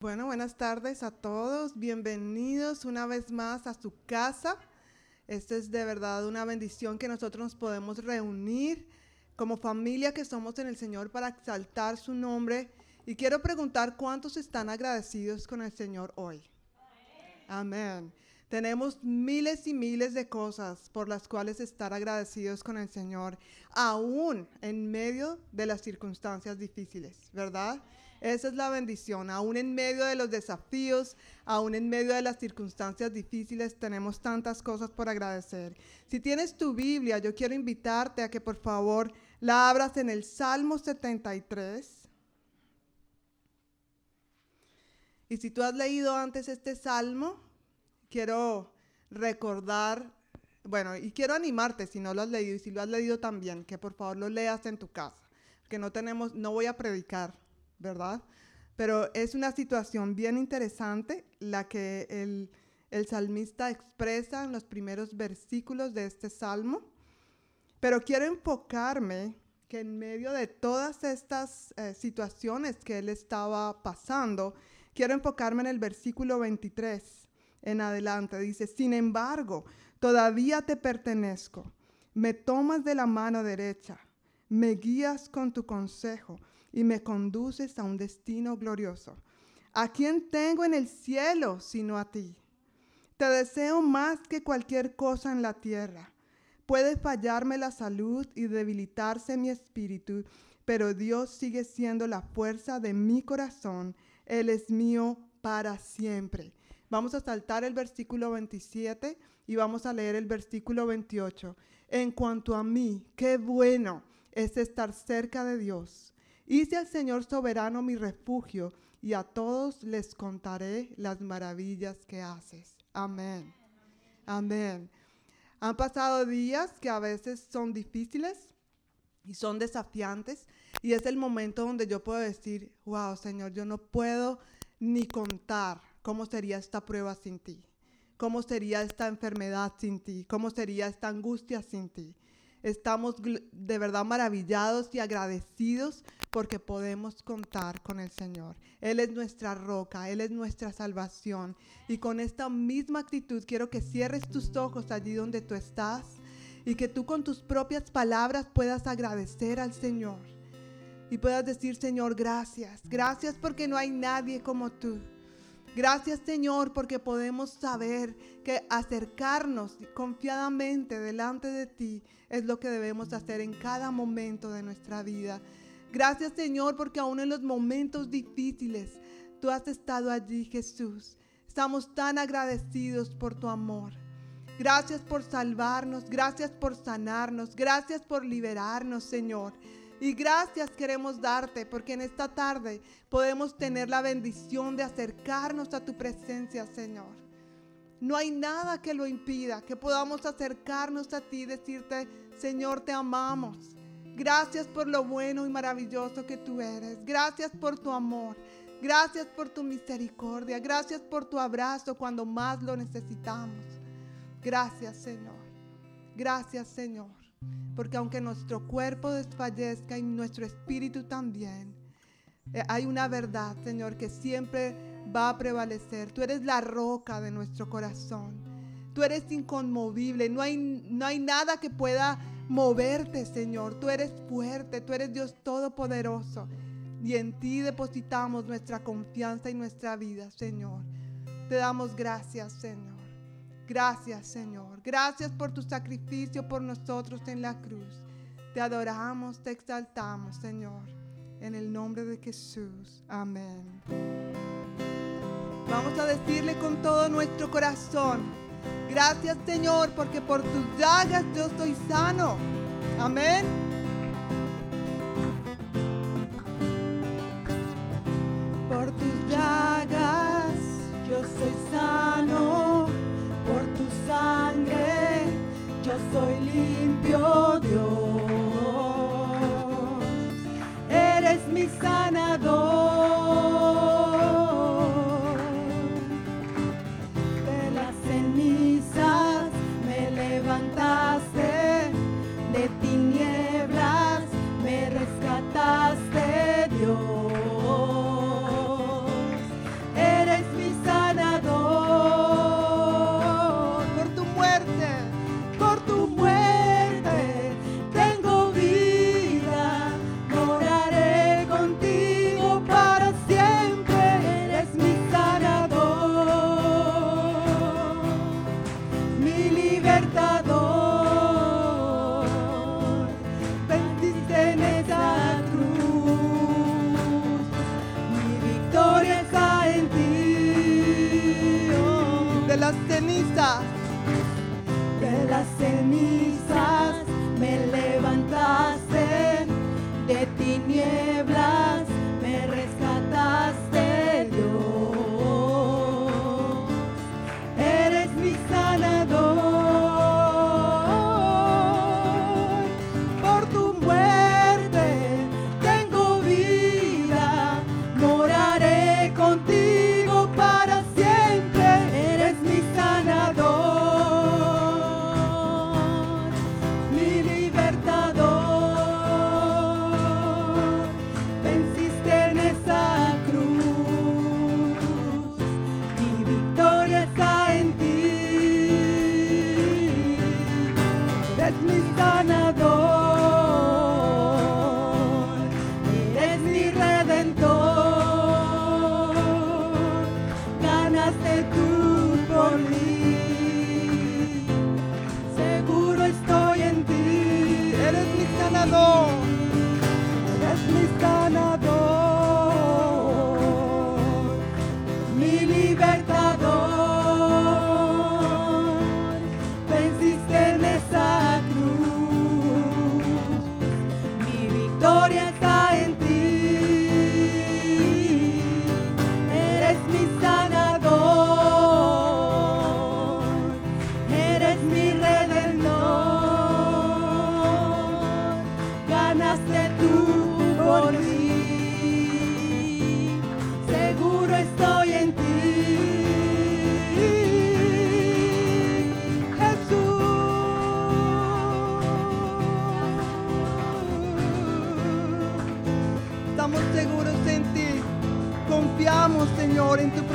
Bueno, buenas tardes a todos. Bienvenidos una vez más a su casa. Esta es de verdad una bendición que nosotros nos podemos reunir como familia que somos en el Señor para exaltar su nombre. Y quiero preguntar cuántos están agradecidos con el Señor hoy. Amén. Tenemos miles y miles de cosas por las cuales estar agradecidos con el Señor, aún en medio de las circunstancias difíciles, ¿verdad? Esa es la bendición. Aún en medio de los desafíos, aún en medio de las circunstancias difíciles, tenemos tantas cosas por agradecer. Si tienes tu Biblia, yo quiero invitarte a que por favor la abras en el Salmo 73. Y si tú has leído antes este salmo, quiero recordar, bueno, y quiero animarte si no lo has leído y si lo has leído también, que por favor lo leas en tu casa, que no tenemos, no voy a predicar ¿verdad? Pero es una situación bien interesante la que el, salmista expresa en los primeros versículos de este salmo. Pero quiero enfocarme que en medio de todas estas eh, situaciones que él estaba pasando, quiero enfocarme en el versículo 23 en adelante. Dice, sin embargo, todavía te pertenezco, me tomas de la mano derecha, me guías con tu consejo y me conduces a un destino glorioso. ¿A quién tengo en el cielo sino a ti? Te deseo más que cualquier cosa en la tierra. Puede fallarme la salud y debilitarse mi espíritu, pero Dios sigue siendo la fuerza de mi corazón. Él es mío para siempre. Vamos a saltar el versículo 27 y vamos a leer el versículo 28. En cuanto a mí, qué bueno es estar cerca de Dios Hice al Señor soberano mi refugio y a todos les contaré las maravillas que haces. Amén. Amén. Han pasado días que a veces son difíciles y son desafiantes y es el momento donde yo puedo decir, wow, Señor, yo no puedo ni contar cómo sería esta prueba sin ti, cómo sería esta enfermedad sin ti, cómo sería esta angustia sin ti. Estamos de verdad maravillados y agradecidos porque podemos contar con el Señor. Él es nuestra roca, Él es nuestra salvación. Y con esta misma actitud quiero que cierres tus ojos allí donde tú estás y que tú con tus propias palabras puedas agradecer al Señor. Y puedas decir, Señor, gracias. Gracias porque no hay nadie como tú. Gracias Señor porque podemos saber que acercarnos confiadamente delante de ti es lo que debemos hacer en cada momento de nuestra vida. Gracias Señor porque aún en los momentos difíciles tú has estado allí Jesús. Estamos tan agradecidos por tu amor. Gracias por salvarnos, gracias por sanarnos, gracias por liberarnos Señor. Y gracias queremos darte porque en esta tarde podemos tener la bendición de acercarnos a tu presencia, Señor. No hay nada que lo impida, que podamos acercarnos a ti y decirte, Señor, te amamos. Gracias por lo bueno y maravilloso que tú eres. Gracias por tu amor. Gracias por tu misericordia. Gracias por tu abrazo cuando más lo necesitamos. Gracias, Señor. Gracias, Señor. Porque aunque nuestro cuerpo desfallezca y nuestro espíritu también, eh, hay una verdad, Señor, que siempre va a prevalecer. Tú eres la roca de nuestro corazón. Tú eres inconmovible. No hay, no hay nada que pueda moverte, Señor. Tú eres fuerte. Tú eres Dios todopoderoso. Y en ti depositamos nuestra confianza y nuestra vida, Señor. Te damos gracias, Señor. Gracias Señor. Gracias por tu sacrificio por nosotros en la cruz. Te adoramos, te exaltamos Señor. En el nombre de Jesús. Amén. Vamos a decirle con todo nuestro corazón. Gracias Señor porque por tus llagas yo estoy sano. Amén. Por tus llagas yo soy sano Dios.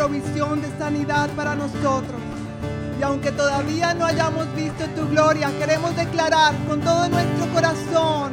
provisión de sanidad para nosotros. Y aunque todavía no hayamos visto tu gloria, queremos declarar con todo nuestro corazón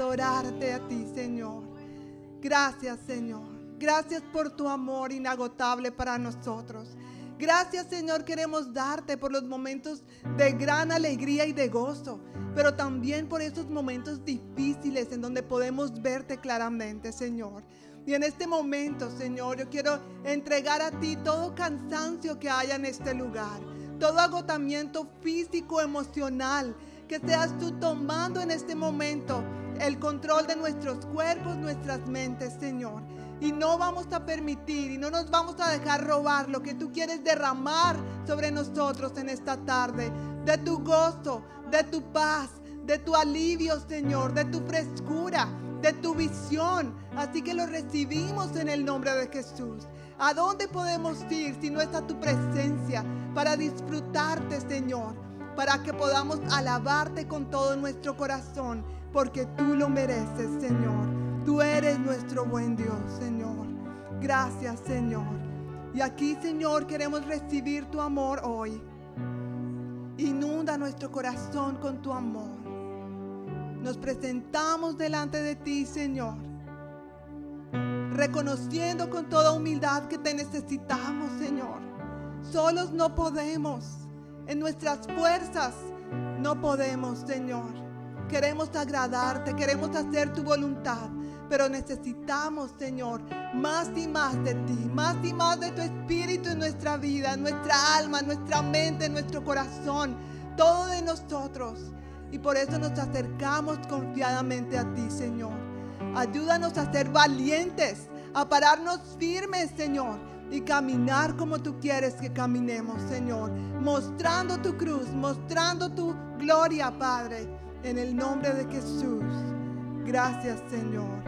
adorarte a ti, Señor. Gracias, Señor. Gracias por tu amor inagotable para nosotros. Gracias, Señor, queremos darte por los momentos de gran alegría y de gozo, pero también por esos momentos difíciles en donde podemos verte claramente, Señor. Y en este momento, Señor, yo quiero entregar a ti todo cansancio que haya en este lugar, todo agotamiento físico, emocional, que seas tú tomando en este momento el control de nuestros cuerpos, nuestras mentes, Señor. Y no vamos a permitir y no nos vamos a dejar robar lo que tú quieres derramar sobre nosotros en esta tarde. De tu gozo, de tu paz, de tu alivio, Señor, de tu frescura, de tu visión. Así que lo recibimos en el nombre de Jesús. ¿A dónde podemos ir si no está tu presencia para disfrutarte, Señor? Para que podamos alabarte con todo nuestro corazón, porque tú lo mereces, Señor. Tú eres nuestro buen Dios, Señor. Gracias, Señor. Y aquí, Señor, queremos recibir tu amor hoy. Inunda nuestro corazón con tu amor. Nos presentamos delante de ti, Señor. Reconociendo con toda humildad que te necesitamos, Señor. Solos no podemos. En nuestras fuerzas no podemos, Señor. Queremos agradarte, queremos hacer tu voluntad, pero necesitamos, Señor, más y más de ti, más y más de tu espíritu en nuestra vida, en nuestra alma, en nuestra mente, en nuestro corazón, todo de nosotros. Y por eso nos acercamos confiadamente a ti, Señor. Ayúdanos a ser valientes, a pararnos firmes, Señor, y caminar como tú quieres que caminemos, Señor, mostrando tu cruz, mostrando tu gloria, Padre, en el nombre de Jesús. Gracias, Señor.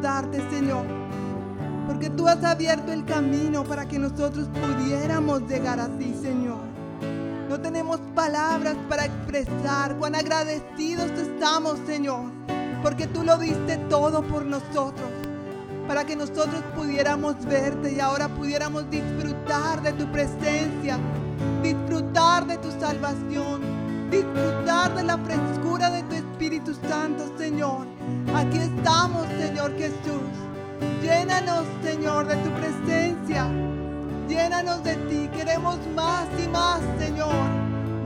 Darte, Señor, porque tú has abierto el camino para que nosotros pudiéramos llegar a ti, Señor. No tenemos palabras para expresar cuán agradecidos estamos, Señor, porque tú lo diste todo por nosotros, para que nosotros pudiéramos verte y ahora pudiéramos disfrutar de tu presencia, disfrutar de tu salvación, disfrutar de la frescura de tu Espíritu Santo, Señor. Aquí estamos, Señor Jesús. Llénanos, Señor, de tu presencia. Llénanos de ti. Queremos más y más, Señor.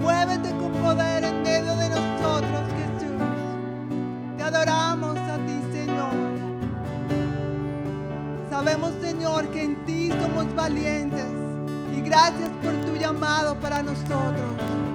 Muévete con poder en medio de nosotros, Jesús. Te adoramos a ti, Señor. Sabemos, Señor, que en ti somos valientes. Y gracias por tu llamado para nosotros.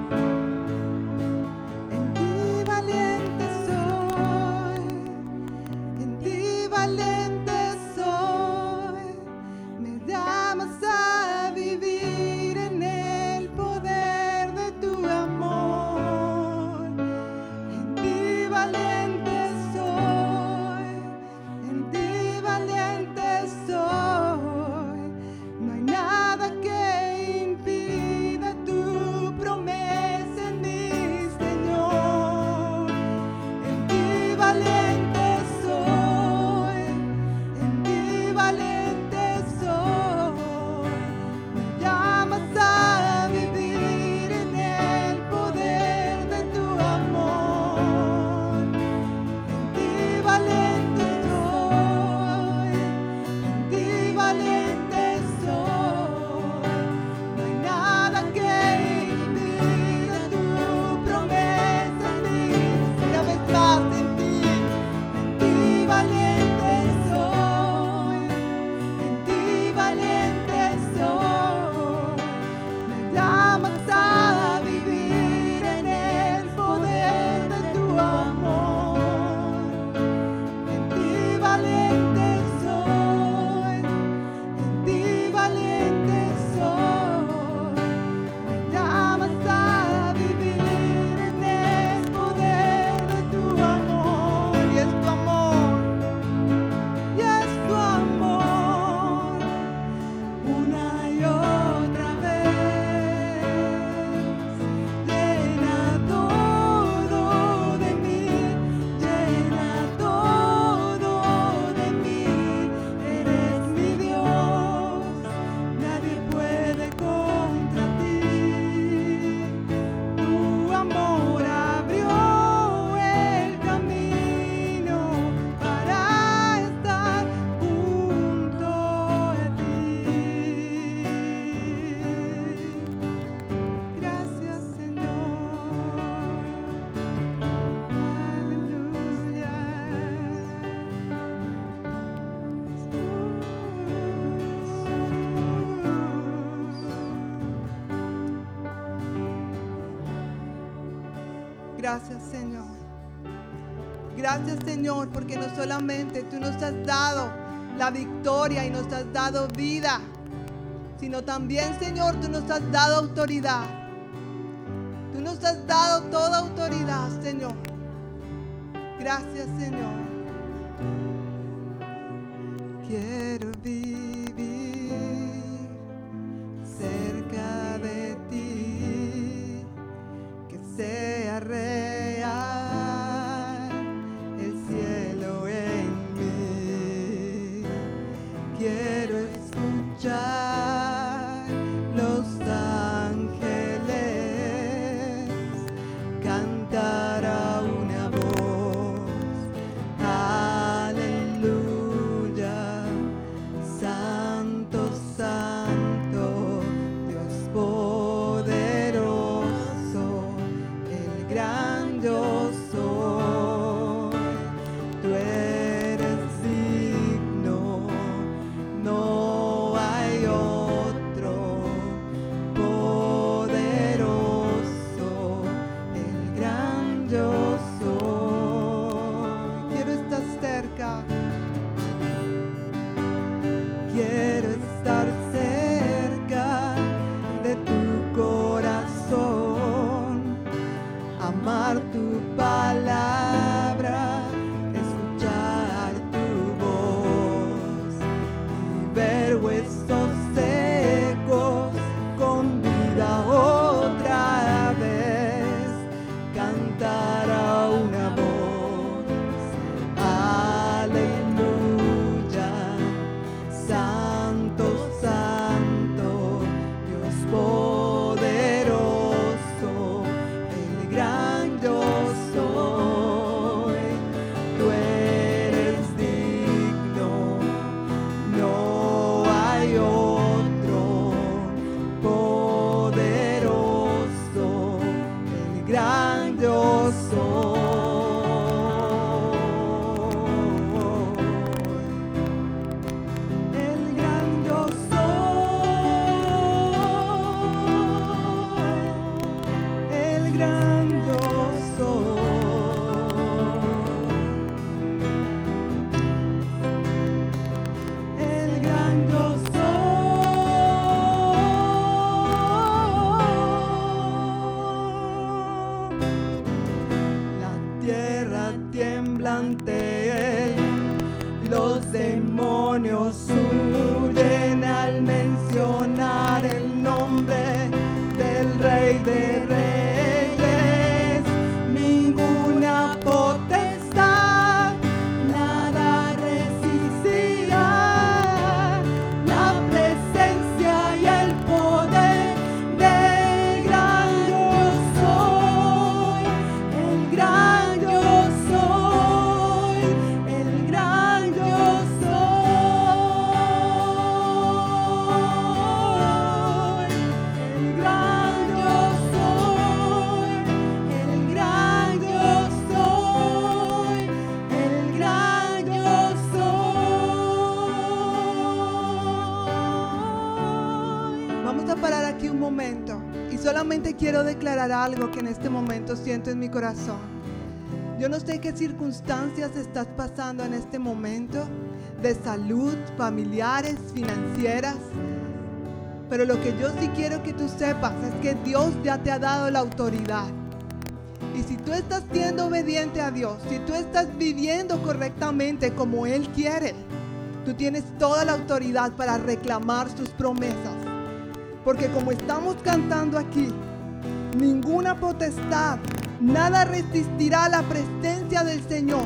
Gracias Señor. Gracias Señor porque no solamente tú nos has dado la victoria y nos has dado vida, sino también Señor tú nos has dado autoridad. Tú nos has dado toda autoridad Señor. Gracias Señor. Quiero vivir quiero declarar algo que en este momento siento en mi corazón. Yo no sé qué circunstancias estás pasando en este momento de salud, familiares, financieras, pero lo que yo sí quiero que tú sepas es que Dios ya te ha dado la autoridad. Y si tú estás siendo obediente a Dios, si tú estás viviendo correctamente como Él quiere, tú tienes toda la autoridad para reclamar sus promesas. Porque como estamos cantando aquí, ninguna potestad, nada resistirá la presencia del Señor.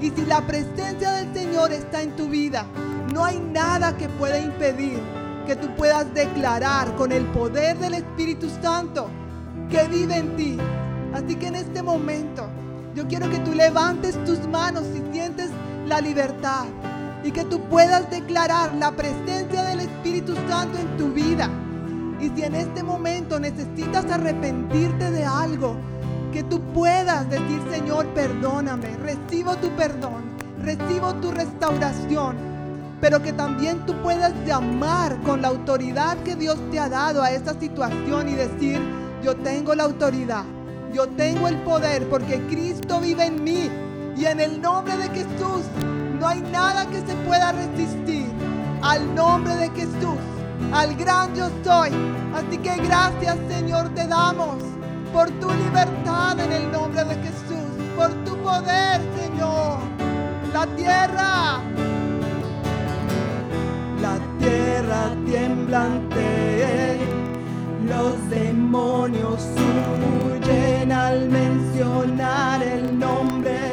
Y si la presencia del Señor está en tu vida, no hay nada que pueda impedir que tú puedas declarar con el poder del Espíritu Santo que vive en ti. Así que en este momento yo quiero que tú levantes tus manos si sientes la libertad y que tú puedas declarar la presencia del Espíritu Santo en tu vida. Y si en este momento necesitas arrepentirte de algo, que tú puedas decir, Señor, perdóname, recibo tu perdón, recibo tu restauración, pero que también tú puedas llamar con la autoridad que Dios te ha dado a esta situación y decir, yo tengo la autoridad Yo tengo el poder porque Cristo vive en mí. Y en el nombre de Jesús no hay nada que se pueda resistir al nombre de Jesús, al gran yo soy. Así que gracias Señor te damos por tu libertad en el nombre de Jesús, por tu poder Señor. La tierra, la tierra temblante, los demonios huyen al mencionar el nombre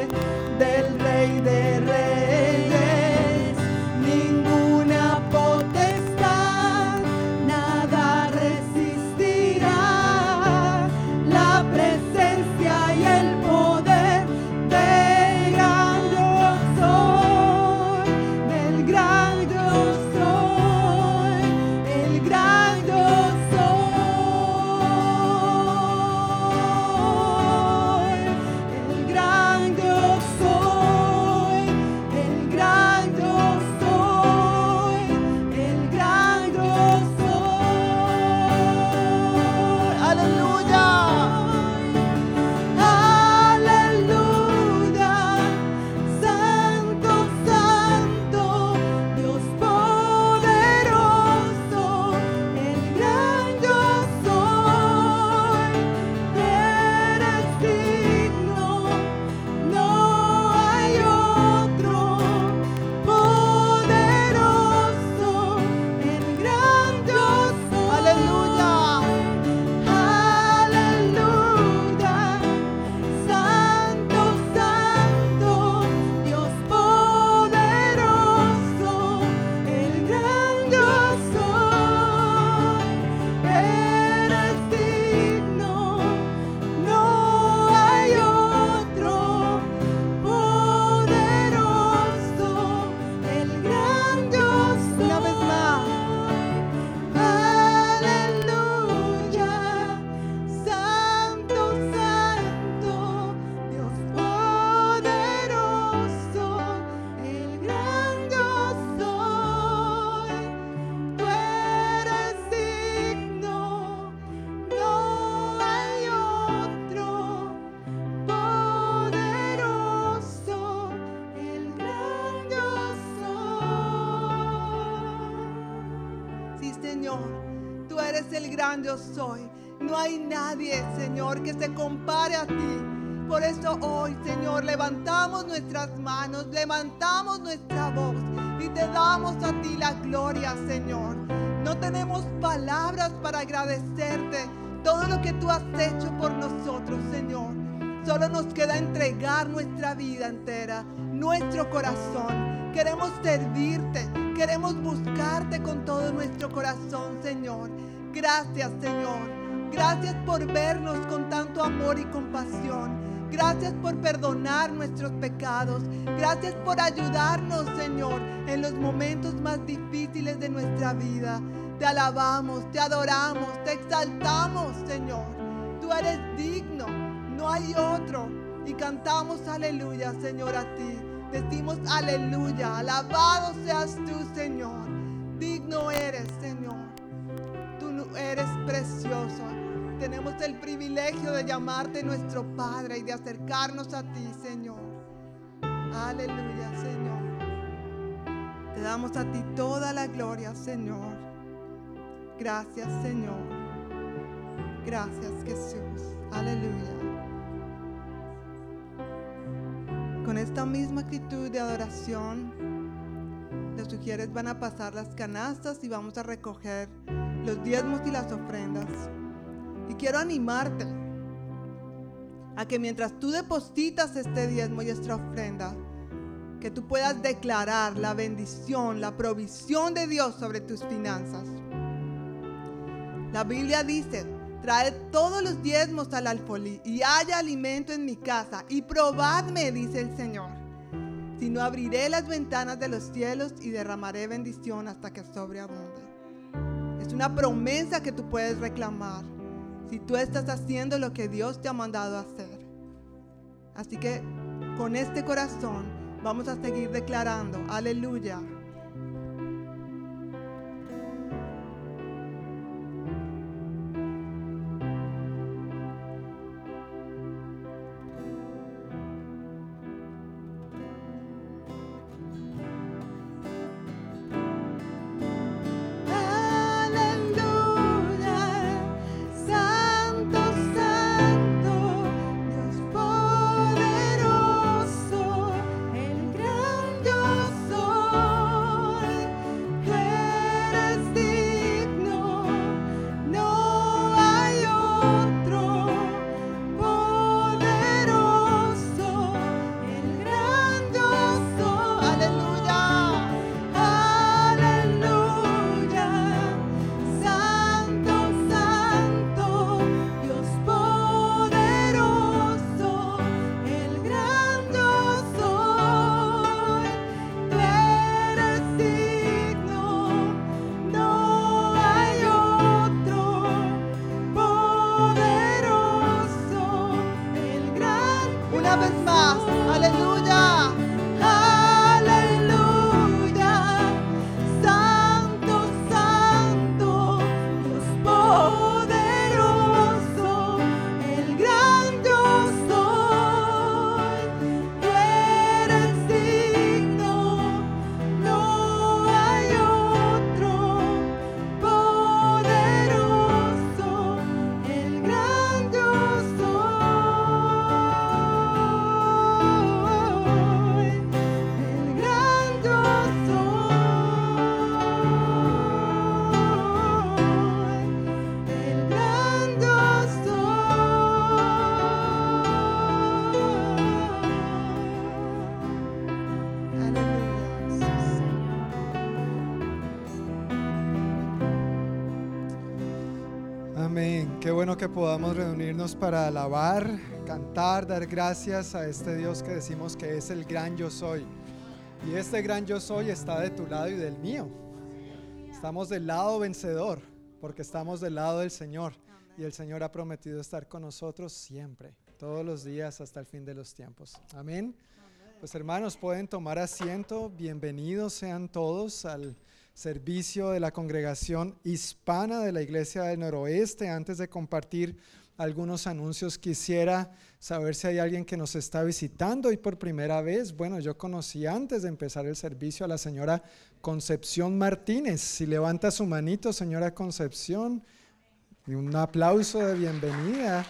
Por perdonar nuestros pecados. Gracias por ayudarnos, Señor, en los momentos más difíciles de nuestra vida. Te alabamos, te adoramos, te exaltamos, Señor. Tú eres digno, no hay otro. Y cantamos aleluya, Señor, a ti. Decimos aleluya, alabado seas tú, Señor. Digno eres, Señor. Tú eres precioso. Tenemos el privilegio de llamarte nuestro Padre y de acercarnos a ti, Señor. Aleluya, Señor. Te damos a ti toda la gloria, Señor. Gracias, Señor. Gracias, Jesús. Aleluya. Con esta misma actitud de adoración, los sugieres van a pasar las canastas y vamos a recoger los diezmos y las ofrendas. Y quiero animarte a que mientras tú depositas este diezmo y esta ofrenda, que tú puedas declarar la bendición, la provisión de Dios sobre tus finanzas. La Biblia dice, traed todos los diezmos al alfolí y haya alimento en mi casa y probadme, dice el Señor. Si no abriré las ventanas de los cielos y derramaré bendición hasta que sobreabunde. Es una promesa que tú puedes reclamar si tú estás haciendo lo que Dios te ha mandado hacer. Así que con este corazón vamos a seguir declarando, aleluya. Podamos reunirnos para alabar, cantar, dar gracias a este Dios que decimos que es el gran yo soy. Y este gran yo soy está de tu lado y del mío. Estamos del lado vencedor, porque estamos del lado del Señor. Y el Señor ha prometido estar con nosotros siempre, todos los días hasta el fin de los tiempos. Amén. Pues hermanos, pueden tomar asiento. Bienvenidos sean todos al servicio de la congregación hispana de la Iglesia del Noroeste. Antes de compartir algunos anuncios, quisiera saber si hay alguien que nos está visitando y por primera vez. Bueno, yo conocí antes de empezar el servicio a la señora Concepción Martínez. Si levanta su manito, señora Concepción, un aplauso de bienvenida.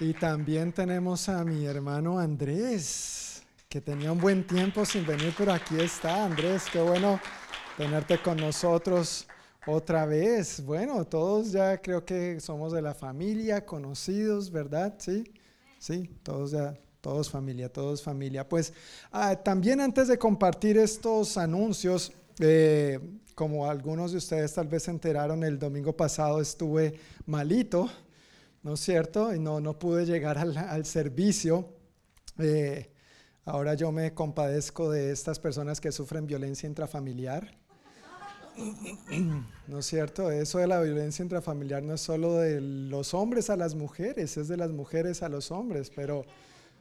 Y también tenemos a mi hermano Andrés que tenía un buen tiempo sin venir, pero aquí está, Andrés, qué bueno tenerte con nosotros otra vez. Bueno, todos ya creo que somos de la familia, conocidos, ¿verdad? Sí, sí, todos ya, todos familia, todos familia. Pues ah, también antes de compartir estos anuncios, eh, como algunos de ustedes tal vez se enteraron, el domingo pasado estuve malito, ¿no es cierto? Y no, no pude llegar al, servicio. Eh, Ahora yo me compadezco de estas personas que sufren violencia intrafamiliar. ¿No es cierto? Eso de la violencia intrafamiliar no es solo de los hombres a las mujeres, es de las mujeres a los hombres, pero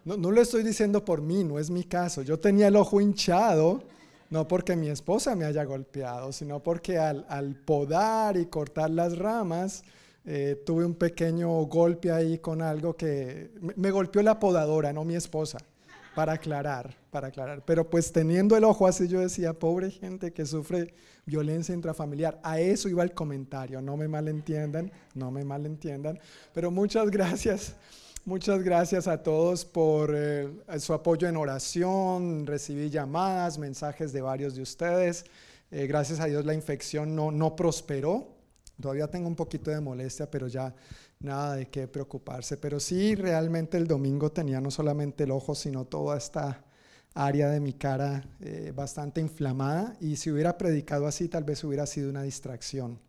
no, lo estoy diciendo por mí, no es mi caso. Yo tenía el ojo hinchado, no porque mi esposa me haya golpeado, sino porque al, podar y cortar las ramas, eh, tuve un pequeño golpe ahí con algo que me golpeó la podadora, no mi esposa para aclarar, para aclarar. Pero pues teniendo el ojo así, yo decía, pobre gente que sufre violencia intrafamiliar. A eso iba el comentario, no me malentiendan, no me malentiendan. Pero muchas gracias, muchas gracias a todos por eh, su apoyo en oración. Recibí llamadas, mensajes de varios de ustedes. Eh, gracias a Dios la infección no, no prosperó. Todavía tengo un poquito de molestia, pero ya nada de qué preocuparse. Pero sí, realmente el domingo tenía no solamente el ojo, sino toda esta área de mi cara eh, bastante inflamada. Y si hubiera predicado así, tal vez hubiera sido una distracción.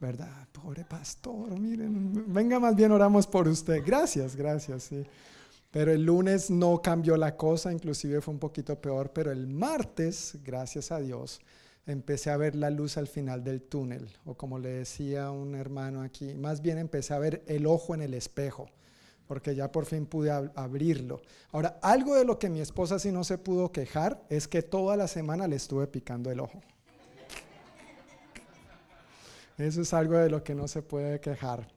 ¿Verdad? Pobre pastor, miren, venga más bien oramos por usted. Gracias, gracias, sí. Pero el lunes no cambió la cosa, inclusive fue un poquito peor, pero el martes, gracias a Dios, empecé a ver la luz al final del túnel, o como le decía un hermano aquí, más bien empecé a ver el ojo en el espejo, porque ya por fin pude abrirlo. Ahora, algo de lo que mi esposa sí no se pudo quejar es que toda la semana le estuve picando el ojo. Eso es algo de lo que no se puede quejar.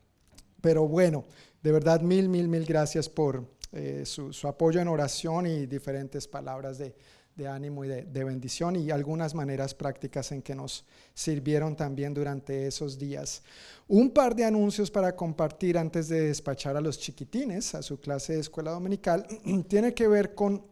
Pero bueno, de verdad mil, mil, mil gracias por eh, su, su apoyo en oración y diferentes palabras de, de ánimo y de, bendición y algunas maneras prácticas en que nos sirvieron también durante esos días. Un par de anuncios para compartir antes de despachar a los chiquitines a su clase de escuela dominical tiene que ver con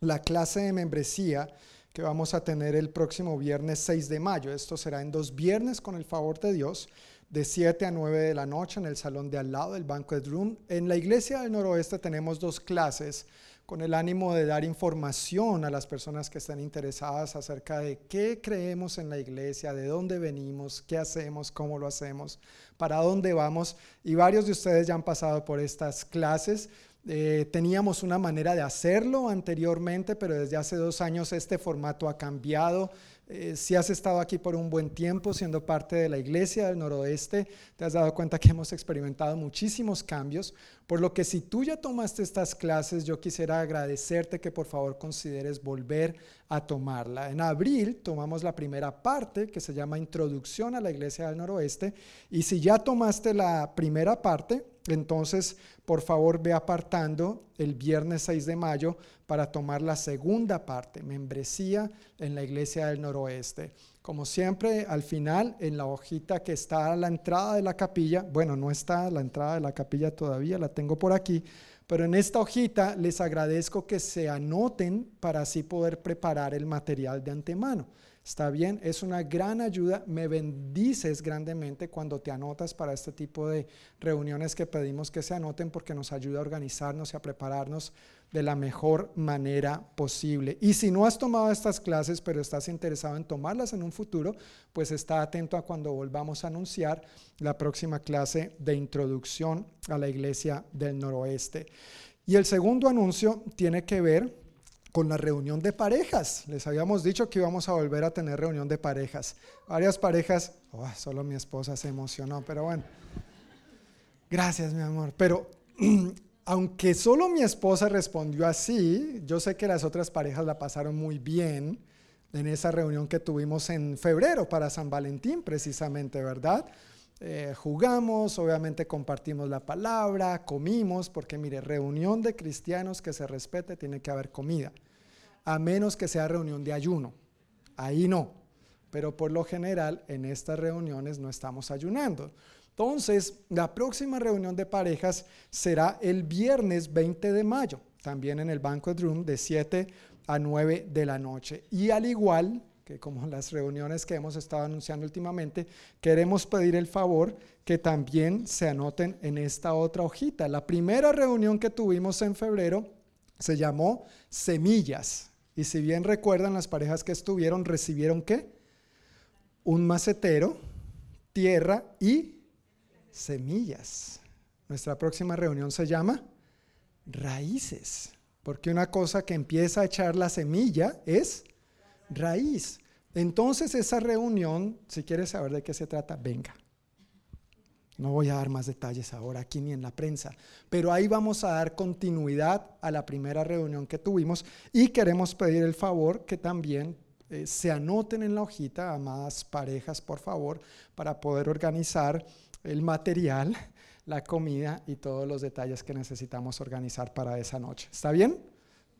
la clase de membresía que vamos a tener el próximo viernes 6 de mayo. Esto será en dos viernes con el favor de Dios de 7 a 9 de la noche en el salón de al lado del Banquet Room. En la iglesia del noroeste tenemos dos clases con el ánimo de dar información a las personas que están interesadas acerca de qué creemos en la iglesia, de dónde venimos, qué hacemos, cómo lo hacemos, para dónde vamos. Y varios de ustedes ya han pasado por estas clases. Eh, teníamos una manera de hacerlo anteriormente, pero desde hace dos años este formato ha cambiado. Eh, si has estado aquí por un buen tiempo siendo parte de la iglesia del noroeste, te has dado cuenta que hemos experimentado muchísimos cambios, por lo que si tú ya tomaste estas clases, yo quisiera agradecerte que por favor consideres volver a tomarla. En abril tomamos la primera parte que se llama Introducción a la Iglesia del Noroeste y si ya tomaste la primera parte, entonces por favor ve apartando el viernes 6 de mayo para tomar la segunda parte, membresía en la Iglesia del Noroeste. Como siempre, al final, en la hojita que está a la entrada de la capilla, bueno, no está a la entrada de la capilla todavía, la tengo por aquí, pero en esta hojita les agradezco que se anoten para así poder preparar el material de antemano. Está bien, es una gran ayuda. Me bendices grandemente cuando te anotas para este tipo de reuniones que pedimos que se anoten porque nos ayuda a organizarnos y a prepararnos de la mejor manera posible. Y si no has tomado estas clases, pero estás interesado en tomarlas en un futuro, pues está atento a cuando volvamos a anunciar la próxima clase de introducción a la iglesia del noroeste. Y el segundo anuncio tiene que ver con la reunión de parejas. Les habíamos dicho que íbamos a volver a tener reunión de parejas. Varias parejas, oh, solo mi esposa se emocionó, pero bueno. Gracias, mi amor. Pero aunque solo mi esposa respondió así, yo sé que las otras parejas la pasaron muy bien en esa reunión que tuvimos en febrero para San Valentín, precisamente, ¿verdad? Eh, jugamos, obviamente compartimos la palabra, comimos, porque mire, reunión de cristianos que se respete tiene que haber comida, a menos que sea reunión de ayuno, ahí no, pero por lo general en estas reuniones no estamos ayunando. Entonces, la próxima reunión de parejas será el viernes 20 de mayo, también en el Banquet Room de 7 a 9 de la noche. Y al igual como las reuniones que hemos estado anunciando últimamente, queremos pedir el favor que también se anoten en esta otra hojita. La primera reunión que tuvimos en febrero se llamó Semillas. Y si bien recuerdan, las parejas que estuvieron recibieron qué? Un macetero, tierra y semillas. Nuestra próxima reunión se llama Raíces. Porque una cosa que empieza a echar la semilla es raíz. Entonces esa reunión, si quieres saber de qué se trata, venga. No voy a dar más detalles ahora aquí ni en la prensa, pero ahí vamos a dar continuidad a la primera reunión que tuvimos y queremos pedir el favor que también eh, se anoten en la hojita, amadas parejas, por favor, para poder organizar el material, la comida y todos los detalles que necesitamos organizar para esa noche. ¿Está bien?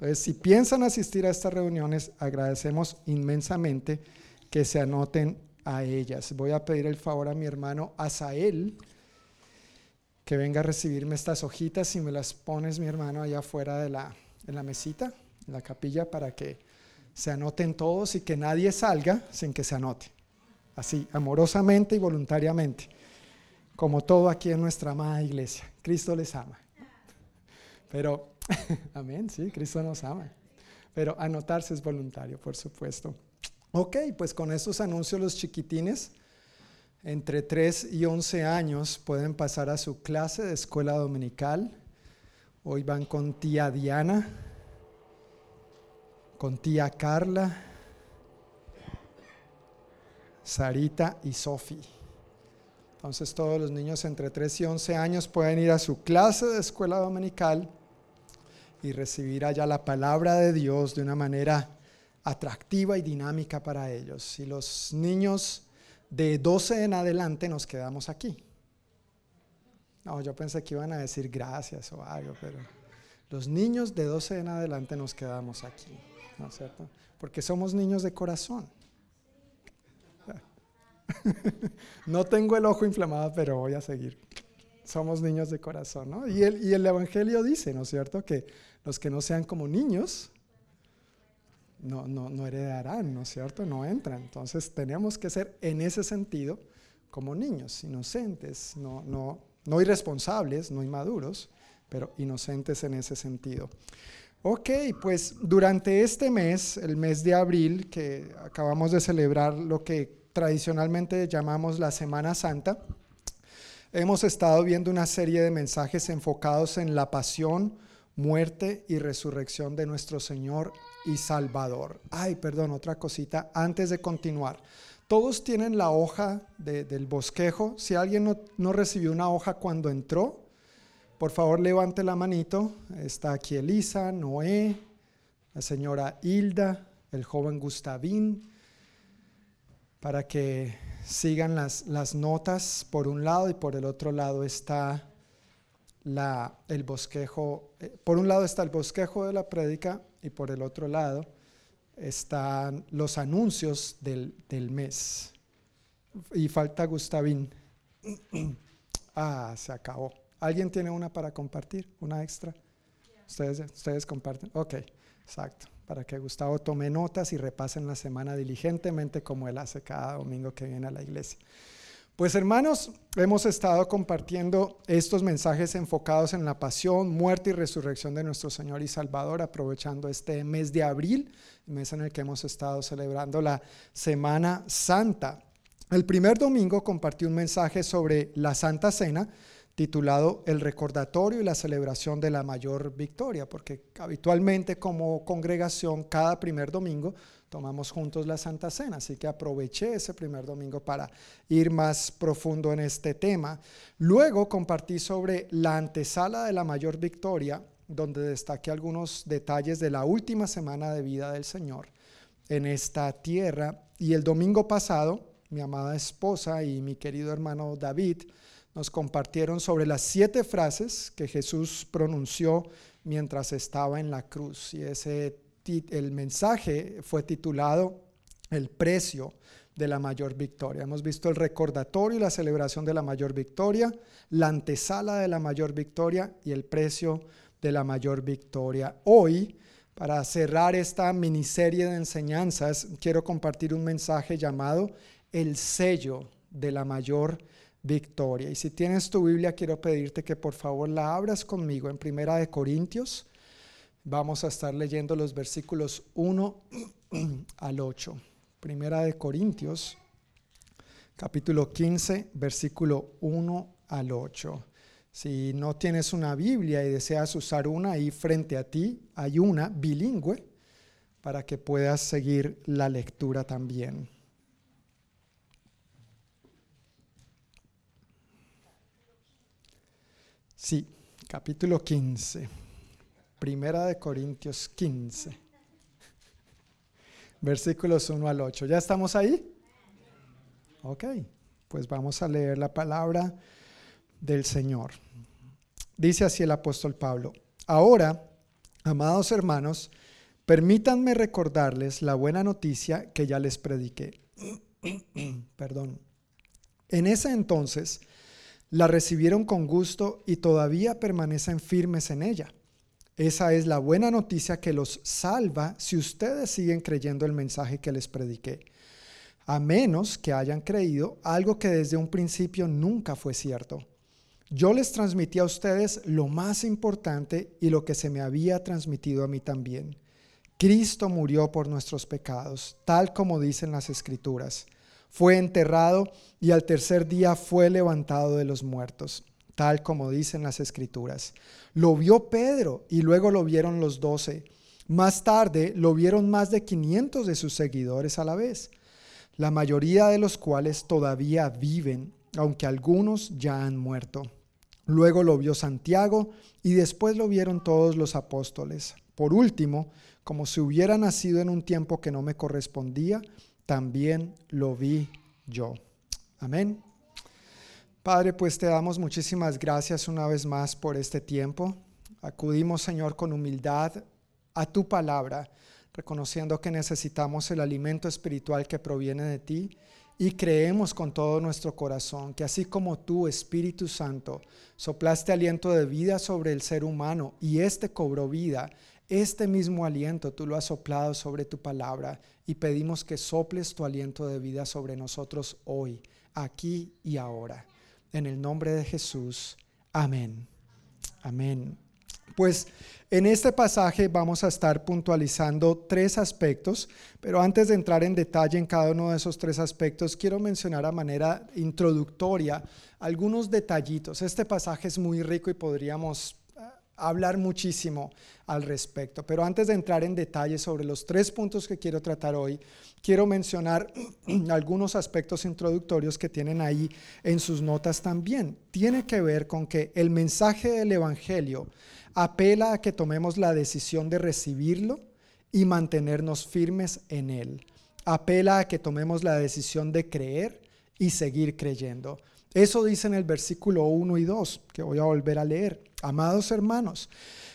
Entonces, si piensan asistir a estas reuniones, agradecemos inmensamente que se anoten a ellas. Voy a pedir el favor a mi hermano Asael que venga a recibirme estas hojitas y me las pones, mi hermano, allá afuera de la, en la mesita, en la capilla, para que se anoten todos y que nadie salga sin que se anote. Así, amorosamente y voluntariamente, como todo aquí en nuestra amada iglesia. Cristo les ama. Pero Amén, sí, Cristo nos ama. Pero anotarse es voluntario, por supuesto. Ok, pues con estos anuncios los chiquitines entre 3 y 11 años pueden pasar a su clase de escuela dominical. Hoy van con tía Diana, con tía Carla, Sarita y Sofi. Entonces todos los niños entre 3 y 11 años pueden ir a su clase de escuela dominical y recibir allá la palabra de Dios de una manera atractiva y dinámica para ellos. Y los niños de 12 en adelante nos quedamos aquí. No, yo pensé que iban a decir gracias o algo, pero los niños de 12 en adelante nos quedamos aquí, ¿no es cierto? Porque somos niños de corazón. No tengo el ojo inflamado, pero voy a seguir. Somos niños de corazón, ¿no? Y el, y el Evangelio dice, ¿no es cierto?, que los que no sean como niños no, no, heredarán, ¿no es cierto? No entran. Entonces tenemos que ser en ese sentido como niños, inocentes, no, no, no irresponsables, no inmaduros, pero inocentes en ese sentido. Ok, pues durante este mes, el mes de abril, que acabamos de celebrar lo que tradicionalmente llamamos la Semana Santa, hemos estado viendo una serie de mensajes enfocados en la pasión, muerte y resurrección de nuestro Señor y Salvador. Ay, perdón, otra cosita antes de continuar. Todos tienen la hoja del bosquejo. Si alguien no, recibió una hoja cuando entró, por favor levante la manito. Está aquí Elisa, Noé, la señora Hilda, el joven Gustavín, para que sigan las notas por un lado y por el otro lado está la, el bosquejo, eh, por un lado está el bosquejo de la prédica y por el otro lado están los anuncios del, del mes. Y falta Gustavín. ah, se acabó. ¿Alguien tiene una para compartir? ¿Una extra? ¿Ustedes, ustedes comparten? Ok, exacto. Para que Gustavo tome notas y repasen la semana diligentemente como él hace cada domingo que viene a la iglesia. Pues hermanos, hemos estado compartiendo estos mensajes enfocados en la pasión, muerte y resurrección de nuestro Señor y Salvador, aprovechando este mes de abril, mes en el que hemos estado celebrando la Semana Santa. El primer domingo compartí un mensaje sobre la Santa Cena titulado El recordatorio y la celebración de la mayor victoria, porque habitualmente como congregación cada primer domingo tomamos juntos la Santa Cena, así que aproveché ese primer domingo para ir más profundo en este tema. Luego compartí sobre la antesala de la mayor victoria, donde destaqué algunos detalles de la última semana de vida del Señor en esta tierra. Y el domingo pasado, mi amada esposa y mi querido hermano David nos compartieron sobre las siete frases que Jesús pronunció mientras estaba en la cruz. Y ese el mensaje fue titulado El precio de la mayor victoria. Hemos visto el recordatorio y la celebración de la mayor victoria, la antesala de la mayor victoria y el precio de la mayor victoria. Hoy, para cerrar esta miniserie de enseñanzas, quiero compartir un mensaje llamado El sello de la mayor victoria. Y si tienes tu Biblia, quiero pedirte que por favor la abras conmigo en Primera de Corintios Vamos a estar leyendo los versículos 1 al 8. Primera de Corintios, capítulo 15, versículo 1 al 8. Si no tienes una Biblia y deseas usar una, ahí frente a ti hay una bilingüe para que puedas seguir la lectura también. Sí, capítulo 15. Primera de Corintios 15, versículos 1 al 8. ¿Ya estamos ahí? Ok, pues vamos a leer la palabra del Señor. Dice así el apóstol Pablo, ahora, amados hermanos, permítanme recordarles la buena noticia que ya les prediqué. Perdón. En ese entonces la recibieron con gusto y todavía permanecen firmes en ella. Esa es la buena noticia que los salva si ustedes siguen creyendo el mensaje que les prediqué. A menos que hayan creído algo que desde un principio nunca fue cierto. Yo les transmití a ustedes lo más importante y lo que se me había transmitido a mí también. Cristo murió por nuestros pecados, tal como dicen las escrituras. Fue enterrado y al tercer día fue levantado de los muertos tal como dicen las escrituras. Lo vio Pedro y luego lo vieron los doce. Más tarde lo vieron más de 500 de sus seguidores a la vez, la mayoría de los cuales todavía viven, aunque algunos ya han muerto. Luego lo vio Santiago y después lo vieron todos los apóstoles. Por último, como si hubiera nacido en un tiempo que no me correspondía, también lo vi yo. Amén. Padre, pues te damos muchísimas gracias una vez más por este tiempo. Acudimos, Señor, con humildad a tu palabra, reconociendo que necesitamos el alimento espiritual que proviene de ti y creemos con todo nuestro corazón que así como tú, Espíritu Santo, soplaste aliento de vida sobre el ser humano y éste cobró vida, este mismo aliento tú lo has soplado sobre tu palabra y pedimos que soples tu aliento de vida sobre nosotros hoy, aquí y ahora. En el nombre de Jesús. Amén. Amén. Pues en este pasaje vamos a estar puntualizando tres aspectos, pero antes de entrar en detalle en cada uno de esos tres aspectos, quiero mencionar a manera introductoria algunos detallitos. Este pasaje es muy rico y podríamos hablar muchísimo al respecto. Pero antes de entrar en detalle sobre los tres puntos que quiero tratar hoy, quiero mencionar algunos aspectos introductorios que tienen ahí en sus notas también. Tiene que ver con que el mensaje del Evangelio apela a que tomemos la decisión de recibirlo y mantenernos firmes en él. Apela a que tomemos la decisión de creer y seguir creyendo. Eso dice en el versículo 1 y 2, que voy a volver a leer. Amados hermanos,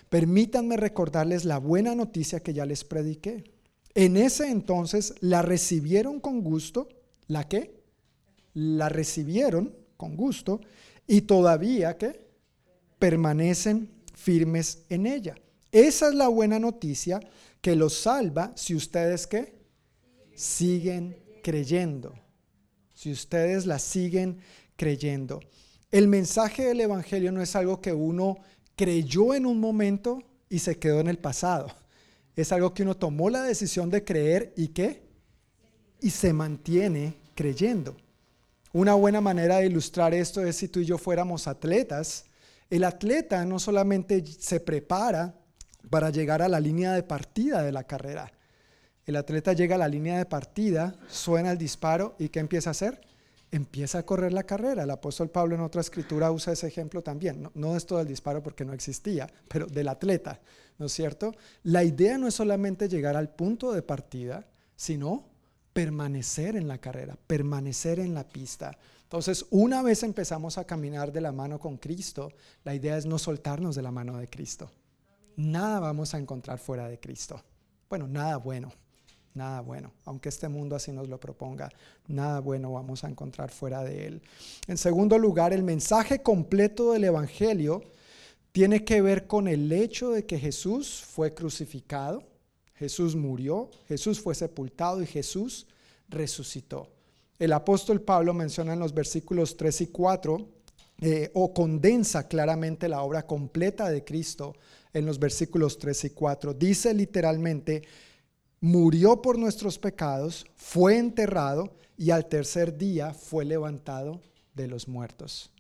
permítanme recordarles la buena noticia que ya les prediqué. En ese entonces la recibieron con gusto. ¿La qué? La recibieron con gusto y todavía que permanecen firmes en ella. Esa es la buena noticia que los salva si ustedes qué? Siguen creyendo. Si ustedes la siguen creyendo. El mensaje del Evangelio no es algo que uno creyó en un momento y se quedó en el pasado. Es algo que uno tomó la decisión de creer y qué? Y se mantiene creyendo. Una buena manera de ilustrar esto es si tú y yo fuéramos atletas. El atleta no solamente se prepara para llegar a la línea de partida de la carrera. El atleta llega a la línea de partida, suena el disparo y ¿qué empieza a hacer? Empieza a correr la carrera. El apóstol Pablo en otra escritura usa ese ejemplo también. No, es todo el disparo porque no existía, pero del atleta, ¿no es cierto? La idea no es solamente llegar al punto de partida, sino permanecer en la carrera, permanecer en la pista. Entonces, una vez empezamos a caminar de la mano con Cristo, la idea es no soltarnos de la mano de Cristo. Nada vamos a encontrar fuera de Cristo. Bueno, nada bueno nada bueno, aunque este mundo así nos lo proponga, nada bueno vamos a encontrar fuera de él. En segundo lugar, el mensaje completo del Evangelio tiene que ver con el hecho de que Jesús fue crucificado, Jesús murió, Jesús fue sepultado y Jesús resucitó. El apóstol Pablo menciona en los versículos 3 y 4 eh, o condensa claramente la obra completa de Cristo en los versículos 3 y 4. Dice literalmente, murió por nuestros pecados, fue enterrado y al tercer día fue levantado de los muertos.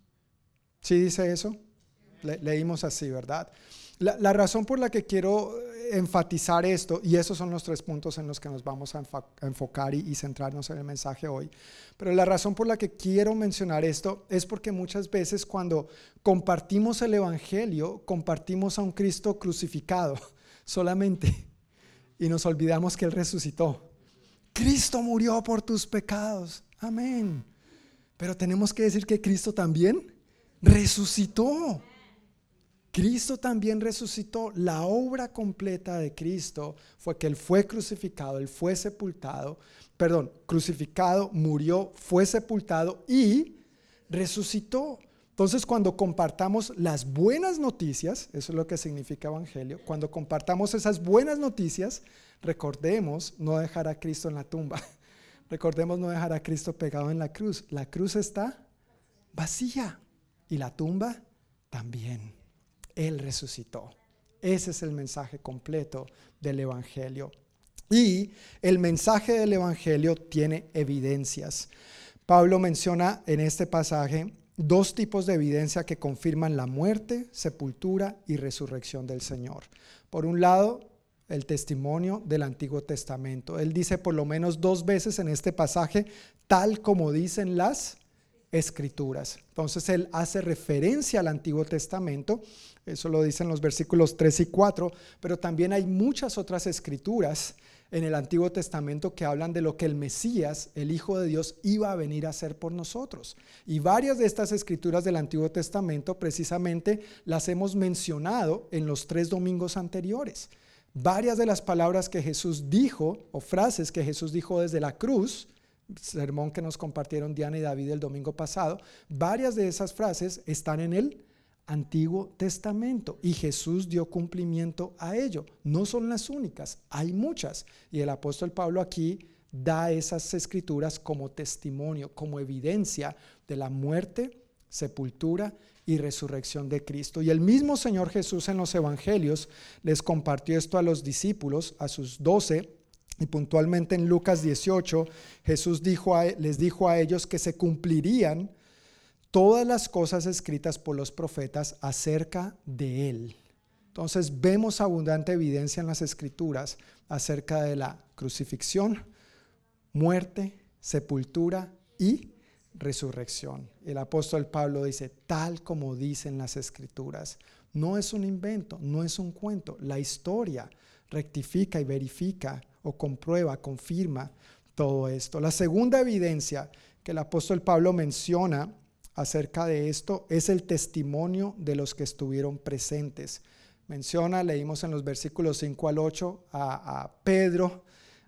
¿Sí dice eso? leímos así, ¿verdad? La, razón por la que quiero enfatizar esto, y esos son los tres puntos en los que nos vamos a, enfocar y, y, centrarnos en el mensaje hoy, pero la razón por la que quiero mencionar esto es porque muchas veces cuando compartimos el Evangelio, compartimos a un Cristo crucificado solamente y nos olvidamos que Él resucitó. Cristo murió por tus pecados. Amén. Pero tenemos que decir que Cristo también resucitó. Cristo también resucitó. La obra completa de Cristo fue que Él fue crucificado, Él fue sepultado, perdón, crucificado, murió, fue sepultado y resucitó. Entonces, cuando compartamos las buenas noticias, eso es lo que significa evangelio, cuando compartamos esas buenas noticias, recordemos no dejar a Cristo en la tumba. Recordemos no dejar a Cristo pegado en la cruz. La cruz está vacía y la tumba también. Él resucitó. Ese es el mensaje completo del Evangelio. Y el mensaje del Evangelio tiene evidencias. Pablo menciona en este pasaje dos tipos de evidencia que confirman la muerte, sepultura y resurrección del Señor. Por un lado, el testimonio del Antiguo Testamento. Él dice por lo menos dos veces en este pasaje, tal como dicen las escrituras. Entonces él hace referencia al Antiguo Testamento, eso lo dicen los versículos 3 y 4, pero también hay muchas otras escrituras en el Antiguo Testamento que hablan de lo que el Mesías, el Hijo de Dios, iba a venir a hacer por nosotros. Y varias de estas escrituras del Antiguo Testamento precisamente las hemos mencionado en los tres domingos anteriores. Varias de las palabras que Jesús dijo o frases que Jesús dijo desde la cruz, sermón que nos compartieron Diana y David el domingo pasado, varias de esas frases están en el Antiguo Testamento y Jesús dio cumplimiento a ello. No son las únicas, hay muchas. Y el apóstol Pablo aquí da esas escrituras como testimonio, como evidencia de la muerte, sepultura y resurrección de Cristo. Y el mismo Señor Jesús en los Evangelios les compartió esto a los discípulos, a sus doce, y puntualmente en Lucas 18, Jesús dijo les dijo a ellos que se cumplirían todas las cosas escritas por los profetas acerca de Él. Entonces vemos abundante evidencia en las escrituras acerca de la crucifixión, muerte, sepultura y resurrección. El apóstol Pablo dice, tal como dicen las escrituras. No es un invento, no es un cuento. La historia rectifica y verifica o comprueba, confirma todo esto. La segunda evidencia que el apóstol Pablo menciona acerca de esto es el testimonio de los que estuvieron presentes. Menciona, leímos en los versículos 5 al 8 a, a Pedro,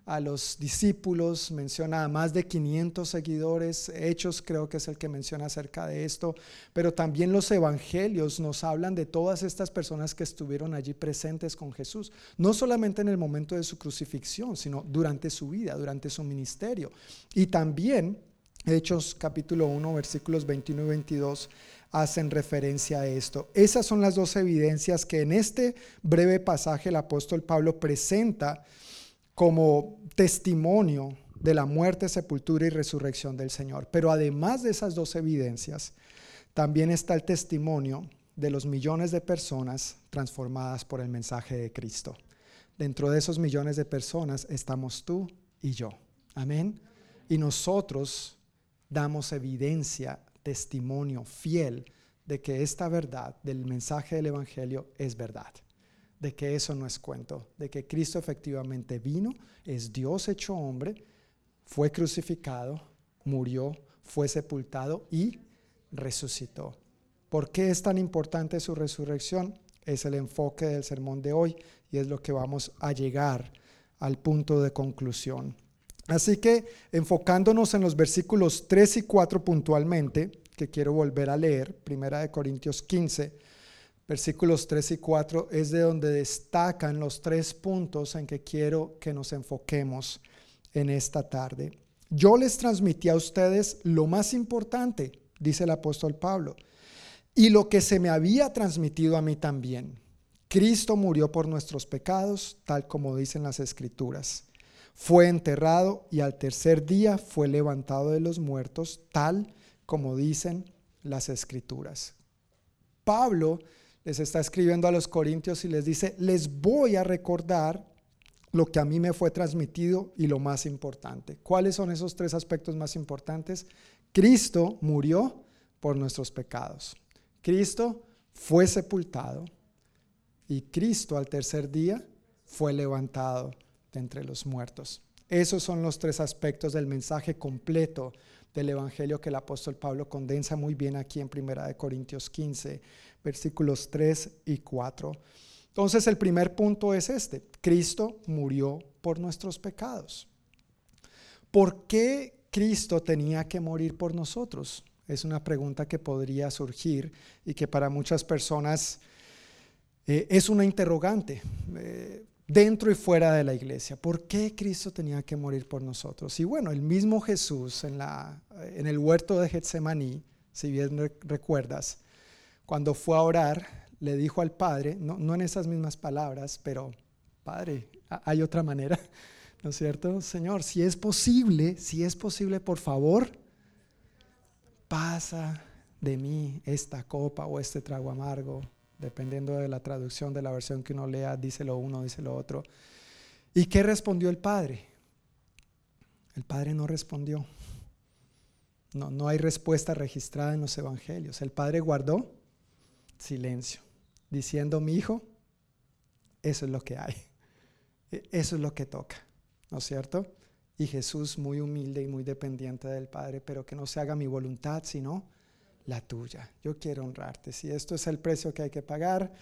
a los discípulos, menciona a más de 500 seguidores, Hechos creo que es el que menciona acerca de esto, pero también los evangelios nos hablan de todas estas personas que estuvieron allí presentes con Jesús, no solamente en el momento de su crucifixión, sino durante su vida, durante su ministerio. Y también Hechos capítulo 1, versículos 21 y 22 hacen referencia a esto. Esas son las dos evidencias que en este breve pasaje el apóstol Pablo presenta como testimonio de la muerte, sepultura y resurrección del Señor. Pero además de esas dos evidencias, también está el testimonio de los millones de personas transformadas por el mensaje de Cristo. Dentro de esos millones de personas estamos tú y yo. Amén. Y nosotros damos evidencia, testimonio fiel de que esta verdad del mensaje del Evangelio es verdad de que eso no es cuento, de que Cristo efectivamente vino, es Dios hecho hombre, fue crucificado, murió, fue sepultado y resucitó. ¿Por qué es tan importante su resurrección? Es el enfoque del sermón de hoy y es lo que vamos a llegar al punto de conclusión. Así que enfocándonos en los versículos 3 y 4 puntualmente, que quiero volver a leer, Primera de Corintios 15, versículos 3 y 4 es de donde destacan los tres puntos en que quiero que nos enfoquemos en esta tarde. Yo les transmití a ustedes lo más importante, dice el apóstol Pablo, y lo que se me había transmitido a mí también. Cristo murió por nuestros pecados, tal como dicen las escrituras. Fue enterrado y al tercer día fue levantado de los muertos, tal como dicen las escrituras. Pablo les está escribiendo a los corintios y les dice, les voy a recordar lo que a mí me fue transmitido y lo más importante. ¿Cuáles son esos tres aspectos más importantes? Cristo murió por nuestros pecados. Cristo fue sepultado y Cristo al tercer día fue levantado de entre los muertos. Esos son los tres aspectos del mensaje completo del Evangelio que el apóstol Pablo condensa muy bien aquí en 1 Corintios 15 versículos 3 y 4. Entonces el primer punto es este, Cristo murió por nuestros pecados. ¿Por qué Cristo tenía que morir por nosotros? Es una pregunta que podría surgir y que para muchas personas eh, es una interrogante eh, dentro y fuera de la iglesia. ¿Por qué Cristo tenía que morir por nosotros? Y bueno, el mismo Jesús en, en el huerto de Getsemaní, si bien recuerdas, cuando fue a orar, le dijo al Padre, no, en esas mismas palabras, pero Padre, hay otra manera, ¿no es cierto? Señor, si es posible, si es posible, por favor, pasa de mí esta copa o este trago amargo, dependiendo de la traducción de la versión que uno lea, dice lo uno, dice lo otro. ¿Y qué respondió el Padre? El Padre no respondió. No, no hay respuesta registrada en los evangelios. El Padre guardó silencio, diciendo, mi hijo, eso es lo que hay, e, eso es lo que toca, ¿no es cierto? Y Jesús muy humilde y muy dependiente del Padre, pero que no se haga mi voluntad, sino la tuya. Yo quiero honrarte. Si esto es el precio que hay que pagar,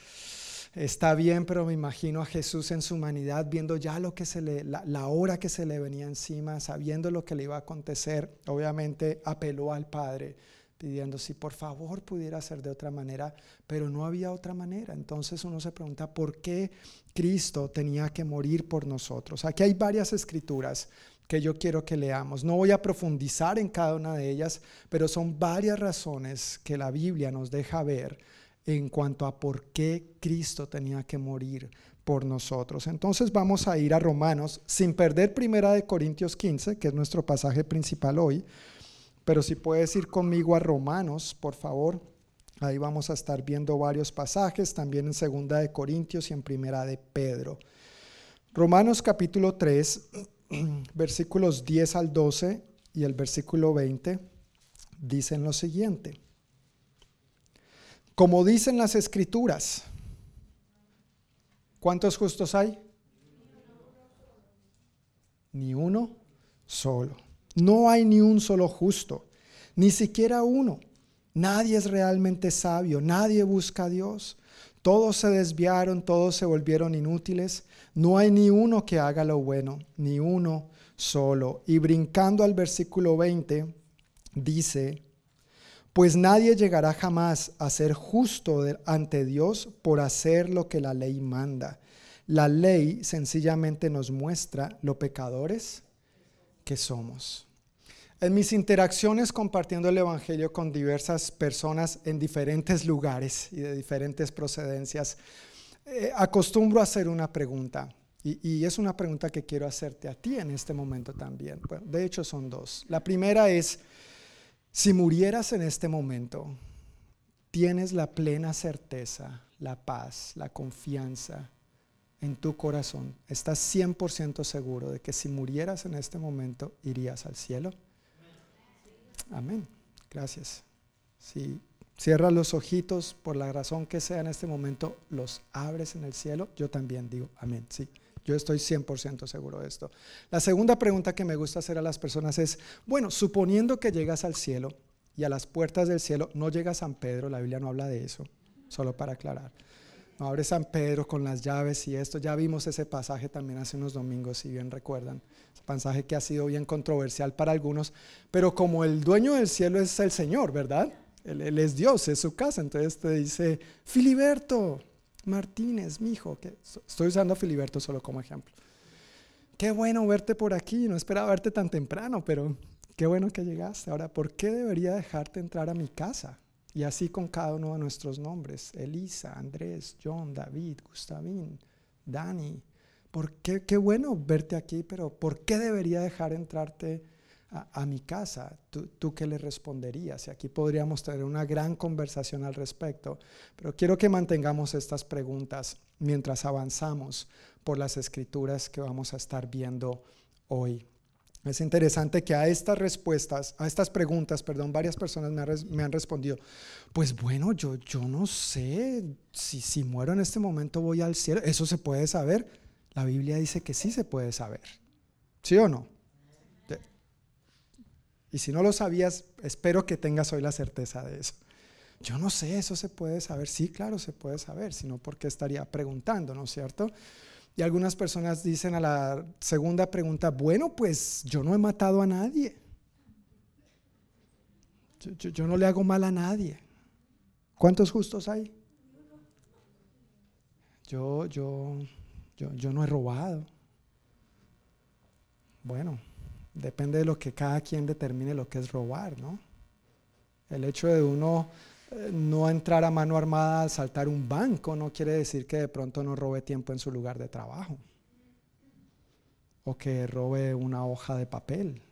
está bien, pero me imagino a Jesús en su humanidad viendo ya lo que se le, la, la, hora que se le venía encima, sabiendo lo que le iba a acontecer. Obviamente apeló al Padre pidiendo si por favor pudiera ser de otra manera, pero no había otra manera. Entonces uno se pregunta por qué Cristo tenía que morir por nosotros. Aquí hay varias escrituras que yo quiero que leamos. No voy a profundizar en cada una de ellas, pero son varias razones que la Biblia nos deja ver en cuanto a por qué Cristo tenía que morir por nosotros. Entonces vamos a ir a Romanos sin perder primera de Corintios 15, que es nuestro pasaje principal hoy. Pero si puedes ir conmigo a Romanos, por favor, Ahí vamos a estar viendo varios pasajes, también en Segunda de Corintios y en Primera de Pedro. Romanos capítulo 3, versículos 10 al 12 y el versículo 20 dicen lo siguiente. Como dicen las escrituras, ¿cuántos justos hay? Ni uno solo. No hay ni un solo justo, ni siquiera uno. Nadie es realmente sabio, nadie busca a Dios. Todos se desviaron, todos se volvieron inútiles. No hay ni uno que haga lo bueno, ni uno solo. Y brincando al versículo 20, dice, pues nadie llegará jamás a ser justo ante Dios por hacer lo que la ley manda. La ley sencillamente nos muestra lo pecadores que somos. En mis interacciones compartiendo el Evangelio con diversas personas en diferentes lugares y de diferentes procedencias, eh, acostumbro a hacer una pregunta. Y, es una pregunta que quiero hacerte a ti en este momento también. de hecho, son dos. La primera es, si murieras en este momento, tienes la plena certeza, la paz, la confianza en tu corazón. Estás 100% seguro de que si murieras en este momento, irías al cielo. Amén. Gracias. Si cierras los ojitos por la razón que sea en este momento, los abres en el cielo, yo también digo amén. Sí. Yo estoy 100% seguro de esto. La segunda pregunta que me gusta hacer a las personas es, bueno, suponiendo que llegas al cielo y a las puertas del cielo no llega San Pedro, la Biblia no habla de eso, solo para aclarar. Abre San Pedro con las llaves y esto. Ya vimos ese pasaje también hace unos domingos, si bien recuerdan. Ese pasaje que ha sido bien controversial para algunos, pero como el dueño del cielo es el Señor, ¿verdad? Él, él es Dios, es su casa. Entonces te dice, Filiberto, Martínez, mi hijo, que estoy usando a Filiberto solo como ejemplo. Qué bueno verte por aquí, no esperaba verte tan temprano, pero qué bueno que llegaste. Ahora, ¿por qué debería dejarte entrar a mi casa? Y así con cada uno de nuestros nombres, Elisa, Andrés, John, David, Gustavín, Dani. ¿Por qué? Qué bueno verte aquí, pero ¿por qué debería dejar entrarte a, mi casa, ¿tú, qué le responderías? Y aquí podríamos tener una gran conversación al respecto, pero quiero que mantengamos estas preguntas mientras avanzamos por las escrituras que vamos a estar viendo hoy. Es interesante que a estas respuestas, a estas preguntas, perdón, varias personas me, han respondido, pues bueno, yo, yo no sé si, si muero en este momento voy al cielo. ¿Eso se puede saber? La Biblia dice que sí se puede saber. ¿Sí o no? Y si no lo sabías, espero que tengas hoy la certeza de eso. Yo no sé, eso se puede saber. Sí, claro, se puede saber, sino porque estaría preguntando, ¿no es cierto? Y algunas personas dicen a la segunda pregunta, bueno, pues yo no he matado a nadie. Yo, no le hago mal a nadie. ¿Cuántos justos hay? Yo, yo, yo, yo no he robado. Bueno, Depende de lo que cada quien determine lo que es robar, ¿no? El hecho de uno no entrar a mano armada a saltar un banco no quiere decir que de pronto no robe tiempo en su lugar de trabajo o que robe una hoja de papel.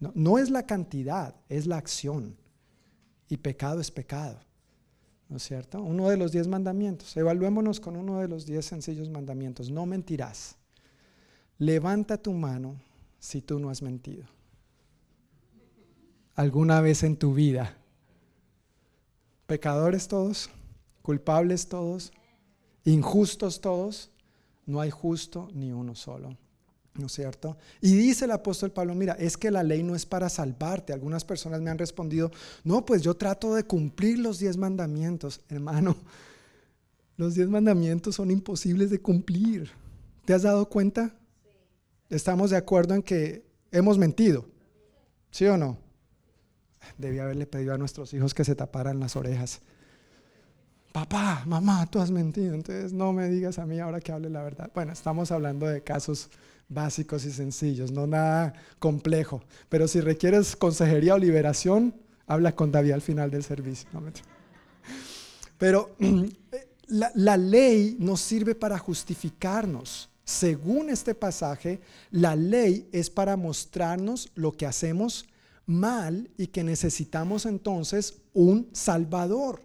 No, no es la cantidad, es la acción. Y pecado es pecado. ¿No es cierto? Uno de los diez mandamientos. Evaluémonos con uno de los diez sencillos mandamientos. No mentirás. Levanta tu mano si tú no has mentido? ¿Alguna vez en tu vida? ¿Pecadores todos? ¿Culpables todos? ¿Injustos todos? No hay justo ni uno solo. ¿No es cierto? Y dice el apóstol Pablo, mira, es que la ley no es para salvarte. Algunas personas me han respondido, no, pues yo trato de cumplir los diez mandamientos. Hermano, los diez mandamientos son imposibles de cumplir. ¿Te has dado cuenta? estamos de acuerdo en que hemos mentido. ¿Sí o no? Debí haberle pedido a nuestros hijos que se taparan las orejas. Papá, mamá, tú has mentido, entonces no me digas a mí ahora que hable la verdad. Bueno, estamos hablando de casos básicos y sencillos, no nada complejo. Pero si requieres consejería o liberación, habla con David al final del servicio. Pero la, la ley nos sirve para justificarnos. Según este pasaje, la ley es para mostrarnos lo que hacemos mal y que necesitamos entonces un salvador.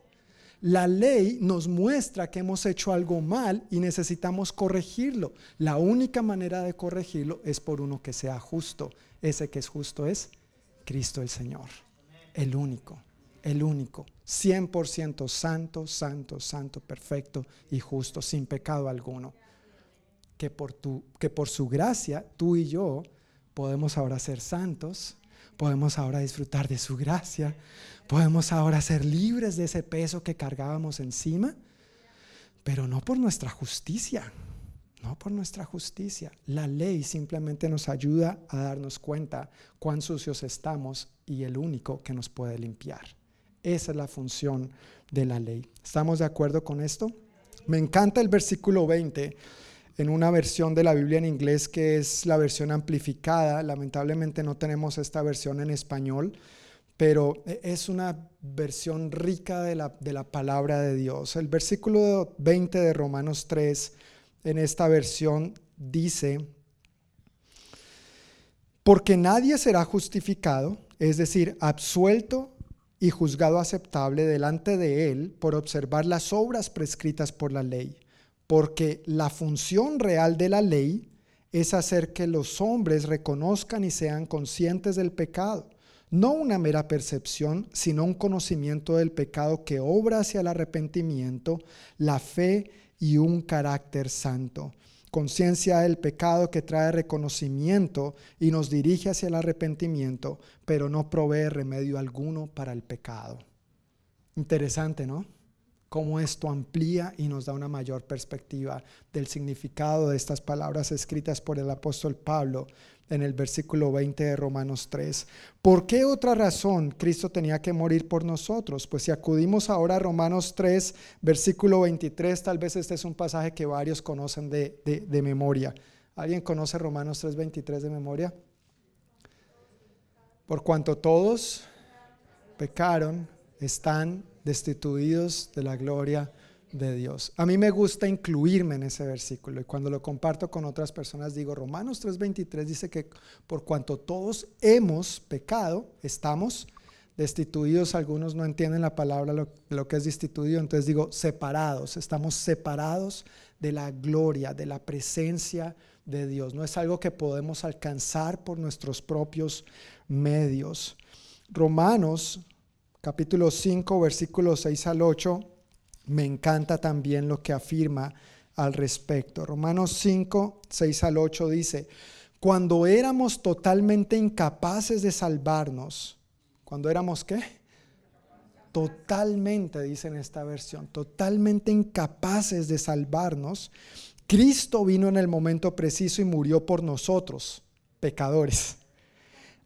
La ley nos muestra que hemos hecho algo mal y necesitamos corregirlo. La única manera de corregirlo es por uno que sea justo. Ese que es justo es Cristo el Señor. El único, el único. 100% santo, santo, santo, perfecto y justo, sin pecado alguno. Que por, tu, que por su gracia tú y yo podemos ahora ser santos, podemos ahora disfrutar de su gracia, podemos ahora ser libres de ese peso que cargábamos encima, pero no por nuestra justicia, no por nuestra justicia. La ley simplemente nos ayuda a darnos cuenta cuán sucios estamos y el único que nos puede limpiar. Esa es la función de la ley. ¿Estamos de acuerdo con esto? Me encanta el versículo 20 en una versión de la Biblia en inglés que es la versión amplificada. Lamentablemente no tenemos esta versión en español, pero es una versión rica de la, de la palabra de Dios. El versículo 20 de Romanos 3 en esta versión dice, porque nadie será justificado, es decir, absuelto y juzgado aceptable delante de él por observar las obras prescritas por la ley porque la función real de la ley es hacer que los hombres reconozcan y sean conscientes del pecado. No una mera percepción, sino un conocimiento del pecado que obra hacia el arrepentimiento, la fe y un carácter santo. Conciencia del pecado que trae reconocimiento y nos dirige hacia el arrepentimiento, pero no provee remedio alguno para el pecado. Interesante, ¿no? Cómo esto amplía y nos da una mayor perspectiva del significado de estas palabras escritas por el apóstol Pablo en el versículo 20 de Romanos 3. ¿Por qué otra razón Cristo tenía que morir por nosotros? Pues si acudimos ahora a Romanos 3, versículo 23, tal vez este es un pasaje que varios conocen de, de memoria. ¿Alguien conoce Romanos 3, 23 de memoria? Por cuanto todos pecaron, están destituidos de la gloria de Dios. A mí me gusta incluirme en ese versículo y cuando lo comparto con otras personas digo, Romanos 3:23 dice que por cuanto todos hemos pecado, estamos destituidos, algunos no entienden la palabra lo, lo, que es destituido, entonces digo separados, estamos separados de la gloria, de la presencia de Dios. No es algo que podemos alcanzar por nuestros propios medios. Romanos capítulo 5, versículos 6 al 8, me encanta también lo que afirma al respecto. Romanos 5, 6 al 8 dice, cuando éramos totalmente incapaces de salvarnos, cuando éramos qué? Totalmente, dice en esta versión, totalmente incapaces de salvarnos, Cristo vino en el momento preciso y murió por nosotros, pecadores.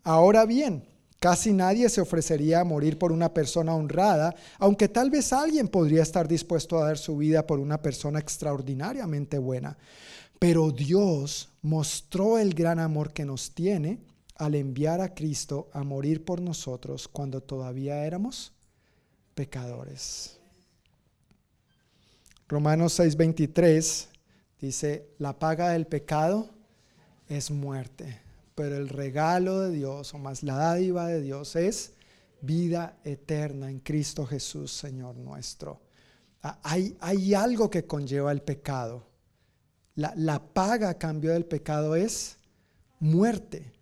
Ahora bien, Casi nadie se ofrecería a morir por una persona honrada, aunque tal vez alguien podría estar dispuesto a dar su vida por una persona extraordinariamente buena. Pero Dios mostró el gran amor que nos tiene al enviar a Cristo a morir por nosotros cuando todavía éramos pecadores. Romanos 6:23 dice, la paga del pecado es muerte pero el regalo de Dios, o más la dádiva de Dios, es vida eterna en Cristo Jesús, Señor nuestro. Ah, hay, hay algo que conlleva el pecado. La, la paga a cambio del pecado es muerte.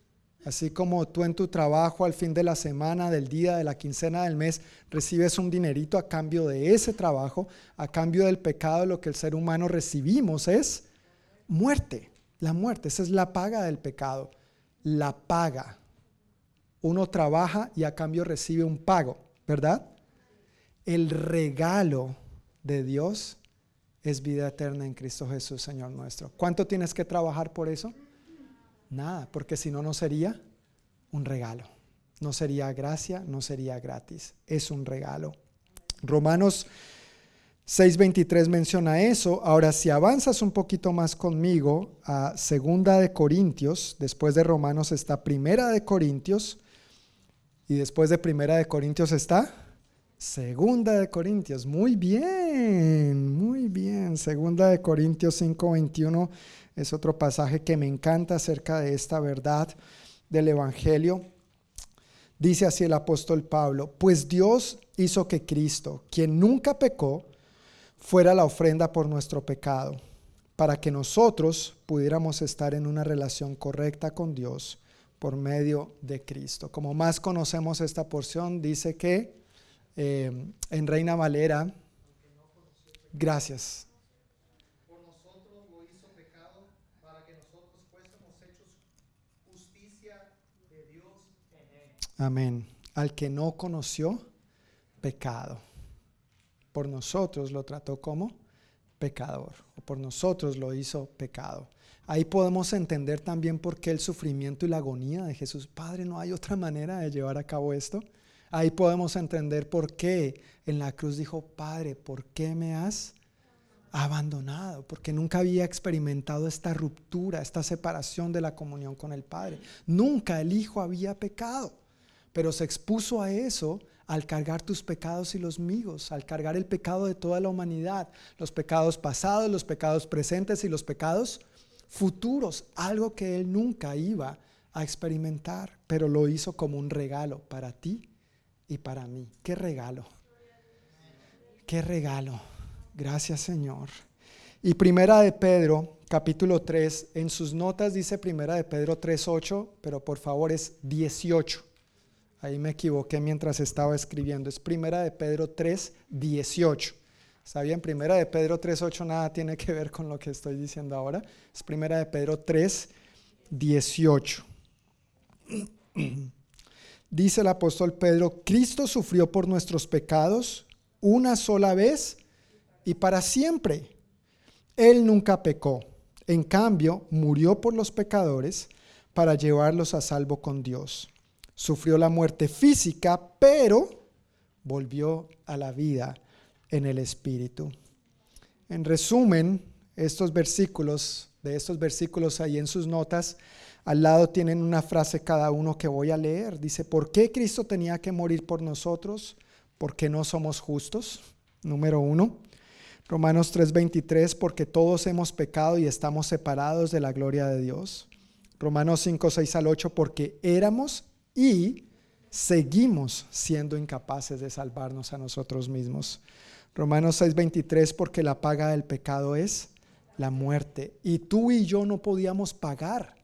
Así como tú en tu trabajo al fin de la semana, del día, de la quincena del mes, recibes un dinerito a cambio de ese trabajo, a cambio del pecado, lo que el ser humano recibimos es muerte. La muerte, esa es la paga del pecado la paga. Uno trabaja y a cambio recibe un pago, ¿verdad? El regalo de Dios es vida eterna en Cristo Jesús, Señor nuestro. ¿Cuánto tienes que trabajar por eso? Nada, porque si no, no sería un regalo. No sería gracia, no sería gratis. Es un regalo. Romanos 6.23 menciona eso. Ahora, si avanzas un poquito más conmigo a Segunda de Corintios, después de Romanos está Primera de Corintios, y después de Primera de Corintios está Segunda de Corintios. Muy bien, muy bien. Segunda de Corintios 5.21 es otro pasaje que me encanta acerca de esta verdad del Evangelio. Dice así el apóstol Pablo, pues Dios hizo que Cristo, quien nunca pecó, fuera la ofrenda por nuestro pecado, para que nosotros pudiéramos estar en una relación correcta con Dios por medio de Cristo. Como más conocemos esta porción, dice que eh, en Reina Valera, gracias. Amén. Al que no conoció pecado. Por nosotros lo trató como pecador, o por nosotros lo hizo pecado. Ahí podemos entender también por qué el sufrimiento y la agonía de Jesús. Padre, no hay otra manera de llevar a cabo esto. Ahí podemos entender por qué en la cruz dijo, Padre, ¿por qué me has abandonado? Porque nunca había experimentado esta ruptura, esta separación de la comunión con el Padre. Nunca el Hijo había pecado, pero se expuso a eso al cargar tus pecados y los míos, al cargar el pecado de toda la humanidad, los pecados pasados, los pecados presentes y los pecados futuros, algo que él nunca iba a experimentar, pero lo hizo como un regalo para ti y para mí. ¿Qué regalo? ¿Qué regalo? Gracias Señor. Y Primera de Pedro, capítulo 3, en sus notas dice Primera de Pedro 3.8, pero por favor es 18. Ahí me equivoqué mientras estaba escribiendo. Es Primera de Pedro 3, 18. Está bien, primera de Pedro 3.8 nada tiene que ver con lo que estoy diciendo ahora. Es primera de Pedro 3, 18. Dice el apóstol Pedro, Cristo sufrió por nuestros pecados una sola vez y para siempre. Él nunca pecó. En cambio, murió por los pecadores para llevarlos a salvo con Dios. Sufrió la muerte física, pero volvió a la vida en el Espíritu. En resumen, estos versículos, de estos versículos ahí en sus notas, al lado tienen una frase cada uno que voy a leer. Dice, ¿por qué Cristo tenía que morir por nosotros? Porque no somos justos. Número uno. Romanos 3:23, porque todos hemos pecado y estamos separados de la gloria de Dios. Romanos 5, 6 al 8, porque éramos y seguimos siendo incapaces de salvarnos a nosotros mismos. Romanos 6:23, porque la paga del pecado es la muerte. Y tú y yo no podíamos pagar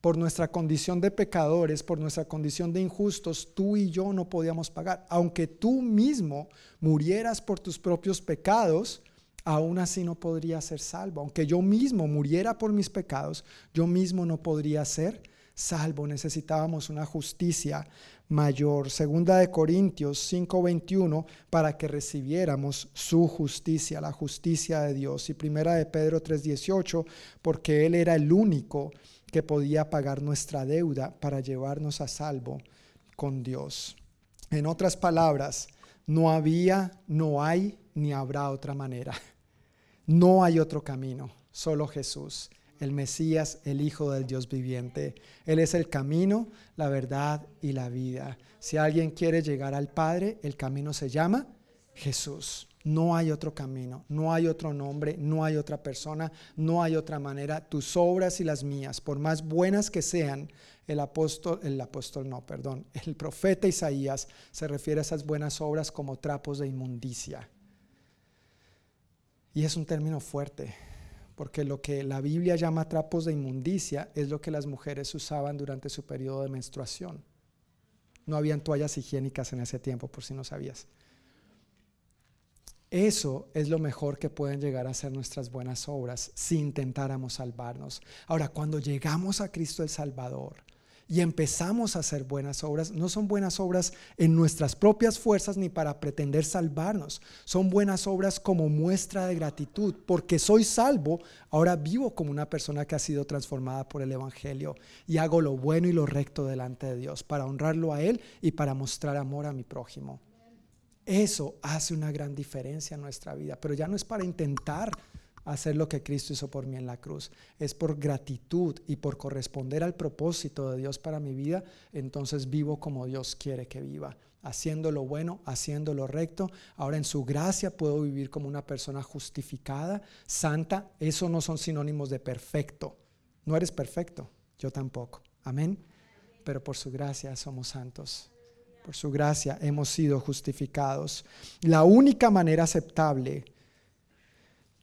por nuestra condición de pecadores, por nuestra condición de injustos, tú y yo no podíamos pagar. Aunque tú mismo murieras por tus propios pecados, aún así no podría ser salvo. Aunque yo mismo muriera por mis pecados, yo mismo no podría ser salvo. Necesitábamos una justicia mayor. Segunda de Corintios 5:21 para que recibiéramos su justicia, la justicia de Dios. Y primera de Pedro 3:18 porque él era el único que podía pagar nuestra deuda para llevarnos a salvo con Dios. En otras palabras, no había, no hay, ni habrá otra manera. No hay otro camino, solo Jesús el Mesías, el Hijo del Dios viviente. Él es el camino, la verdad y la vida. Si alguien quiere llegar al Padre, el camino se llama Jesús. No hay otro camino, no hay otro nombre, no hay otra persona, no hay otra manera. Tus obras y las mías, por más buenas que sean, el apóstol, el apóstol no, perdón, el profeta Isaías se refiere a esas buenas obras como trapos de inmundicia. Y es un término fuerte, porque lo que la Biblia llama trapos de inmundicia es lo que las mujeres usaban durante su periodo de menstruación. No habían toallas higiénicas en ese tiempo, por si no sabías. Eso es lo mejor que pueden llegar a ser nuestras buenas obras si intentáramos salvarnos. Ahora, cuando llegamos a Cristo el Salvador, y empezamos a hacer buenas obras, no son buenas obras en nuestras propias fuerzas ni para pretender salvarnos, son buenas obras como muestra de gratitud, porque soy salvo, ahora vivo como una persona que ha sido transformada por el Evangelio y hago lo bueno y lo recto delante de Dios para honrarlo a Él y para mostrar amor a mi prójimo. Eso hace una gran diferencia en nuestra vida, pero ya no es para intentar hacer lo que Cristo hizo por mí en la cruz. Es por gratitud y por corresponder al propósito de Dios para mi vida, entonces vivo como Dios quiere que viva, haciendo lo bueno, haciendo lo recto. Ahora en su gracia puedo vivir como una persona justificada, santa. Eso no son sinónimos de perfecto. No eres perfecto, yo tampoco. Amén. pero por su gracia somos santos. Por su gracia hemos sido justificados. La única manera aceptable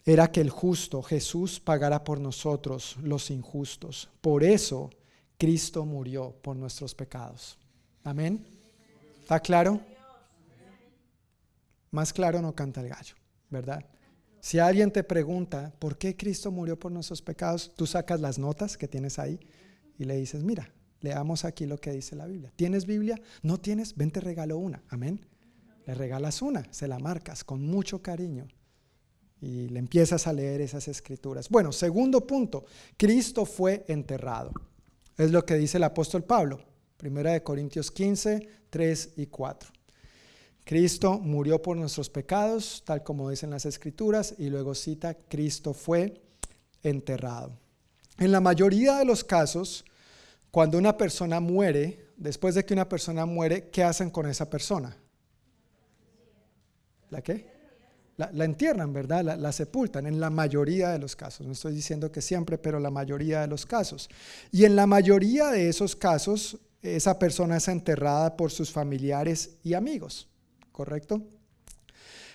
era que el justo Jesús pagara por nosotros los injustos. Por eso Cristo murió por nuestros pecados. Amén. ¿Está claro? Más claro no canta el gallo, ¿verdad? Si alguien te pregunta, ¿por qué Cristo murió por nuestros pecados? Tú sacas las notas que tienes ahí y le dices, mira, leamos aquí lo que dice la Biblia. ¿Tienes Biblia? ¿No tienes? Ven, te regalo una. Amén. Le regalas una, se la marcas con mucho cariño y le empiezas a leer esas escrituras. Bueno, segundo punto, Cristo fue enterrado. Es lo que dice el apóstol Pablo, primera de Corintios 15, 3 y 4. Cristo murió por nuestros pecados, tal como dicen las escrituras, y luego cita, Cristo fue enterrado. En la mayoría de los casos, cuando una persona muere, después de que una persona muere, ¿qué hacen con esa persona? ¿La qué? La, entierran, ¿verdad? La, la, sepultan en la mayoría de los casos. No estoy diciendo que siempre, pero la mayoría de los casos. Y en la mayoría de esos casos, esa persona es enterrada por sus familiares y amigos. ¿correcto?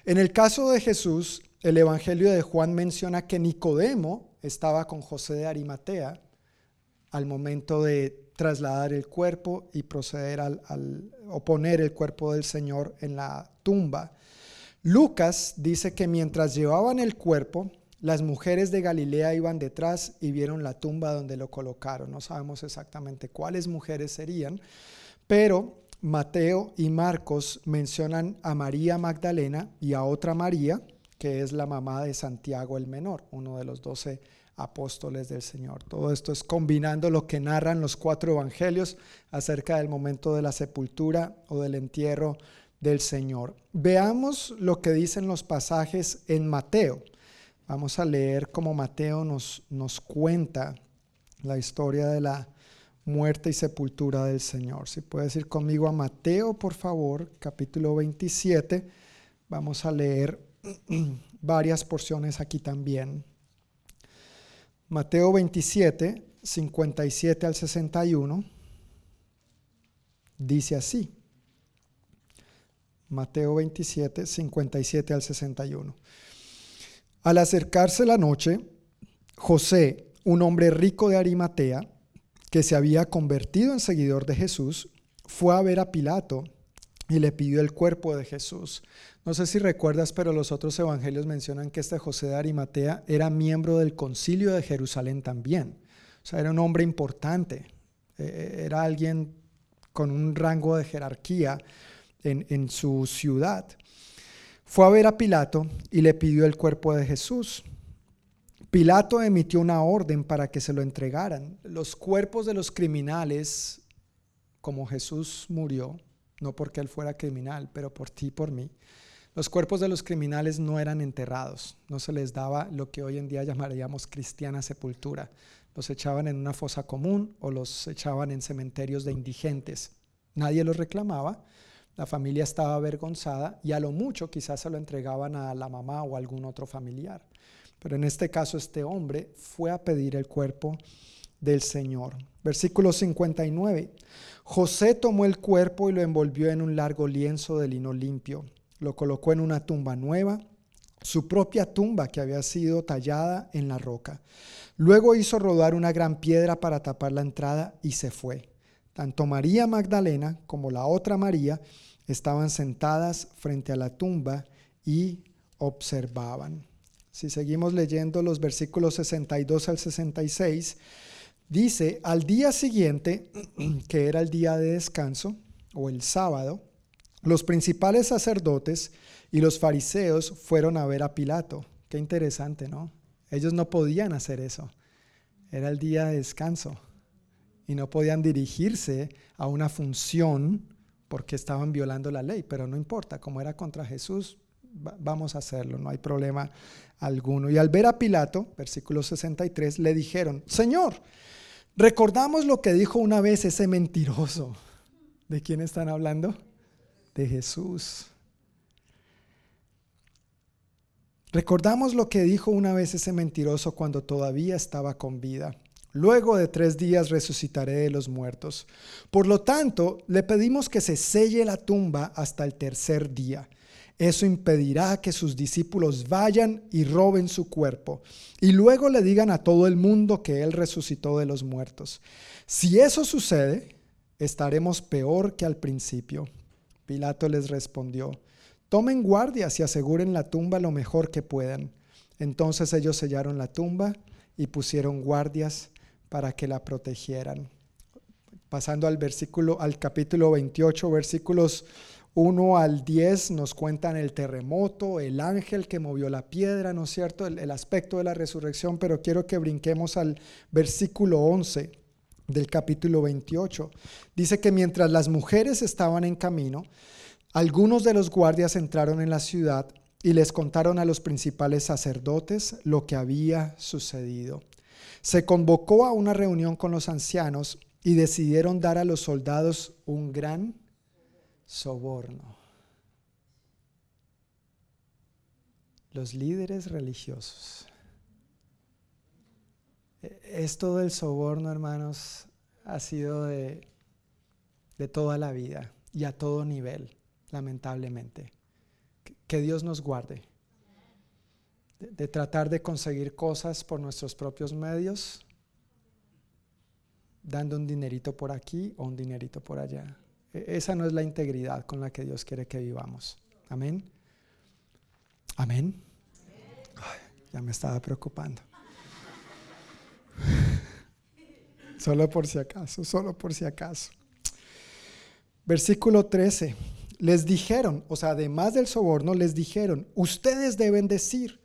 En el caso de Jesús, el Evangelio de Juan menciona que Nicodemo estaba con José de Arimatea al momento de trasladar el cuerpo y proceder al, al, o poner el cuerpo del Señor en la tumba. Lucas dice que mientras llevaban el cuerpo, las mujeres de Galilea iban detrás y vieron la tumba donde lo colocaron. No sabemos exactamente cuáles mujeres serían, pero Mateo y Marcos mencionan a María Magdalena y a otra María, que es la mamá de Santiago el Menor, uno de los doce apóstoles del Señor. Todo esto es combinando lo que narran los cuatro evangelios acerca del momento de la sepultura o del entierro del Señor. Veamos lo que dicen los pasajes en Mateo. Vamos a leer cómo Mateo nos, nos cuenta la historia de la muerte y sepultura del Señor. Si puedes ir conmigo a Mateo, por favor, capítulo 27. Vamos a leer varias porciones aquí también. Mateo 27, 57 al 61, dice así. Mateo 27, 57 al 61. Al acercarse la noche, José, un hombre rico de Arimatea, que se había convertido en seguidor de Jesús, fue a ver a Pilato y le pidió el cuerpo de Jesús. No sé si recuerdas, pero los otros evangelios mencionan que este José de Arimatea era miembro del concilio de Jerusalén también. O sea, era un hombre importante, e, e, era alguien con un rango de jerarquía en, su ciudad. Fue a ver a Pilato y le pidió el cuerpo de Jesús. Pilato emitió una orden para que se lo entregaran. Los cuerpos de los criminales, como Jesús murió, no porque él fuera criminal, pero por ti y por mí, los cuerpos de los criminales no eran enterrados, no se les daba lo que hoy en día llamaríamos cristiana sepultura. Los echaban en una fosa común o los echaban en cementerios de indigentes. Nadie los reclamaba, la familia estaba avergonzada y a lo mucho quizás se lo entregaban a la mamá o algún otro familiar. Pero en este caso este hombre fue a pedir el cuerpo del Señor. Versículo 59. José tomó el cuerpo y lo envolvió en un largo lienzo de lino limpio. Lo colocó en una tumba nueva, su propia tumba que había sido tallada en la roca. Luego hizo rodar una gran piedra para tapar la entrada y se fue. Tanto María Magdalena como la otra María estaban sentadas frente a la tumba y observaban. Si seguimos leyendo los versículos 62 al 66, dice, al día siguiente, que era el día de descanso, o el sábado, los principales sacerdotes y los fariseos fueron a ver a Pilato. Qué interesante, ¿no? Ellos no podían hacer eso. Era el día de descanso y no podían dirigirse a una función porque estaban violando la ley, pero no importa, como era contra Jesús, vamos a hacerlo, no hay problema alguno. Y al ver a Pilato, versículo 63, le dijeron, Señor, recordamos lo que dijo una vez ese mentiroso. ¿De quién están hablando? De Jesús. Recordamos lo que dijo una vez ese mentiroso cuando todavía estaba con vida. Luego de tres días resucitaré de los muertos. Por lo tanto, le pedimos que se selle la tumba hasta el tercer día. Eso impedirá que sus discípulos vayan y roben su cuerpo y luego le digan a todo el mundo que Él resucitó de los muertos. Si eso sucede, estaremos peor que al principio. Pilato les respondió, tomen guardias y aseguren la tumba lo mejor que puedan. Entonces ellos sellaron la tumba y pusieron guardias para que la protegieran. Pasando al versículo al capítulo 28, versículos 1 al 10 nos cuentan el terremoto, el ángel que movió la piedra, ¿no es cierto? El, el, aspecto de la resurrección, pero quiero que brinquemos al versículo 11 del capítulo 28. Dice que mientras las mujeres estaban en camino, algunos de los guardias entraron en la ciudad y les contaron a los principales sacerdotes lo que había sucedido. Se convocó a una reunión con los ancianos y decidieron dar a los soldados un gran soborno. Los líderes religiosos. Esto del soborno, hermanos, ha sido de, de toda la vida y a todo nivel, lamentablemente. Que Dios nos guarde de, tratar de conseguir cosas por nuestros propios medios, dando un dinerito por aquí o un dinerito por allá. Esa no es la integridad con la que Dios quiere que vivamos. Amén. Amén. Ya me estaba preocupando. Solo por si acaso, solo por si acaso. Versículo 13. Les dijeron, o sea, además del soborno, les dijeron, ustedes deben decir,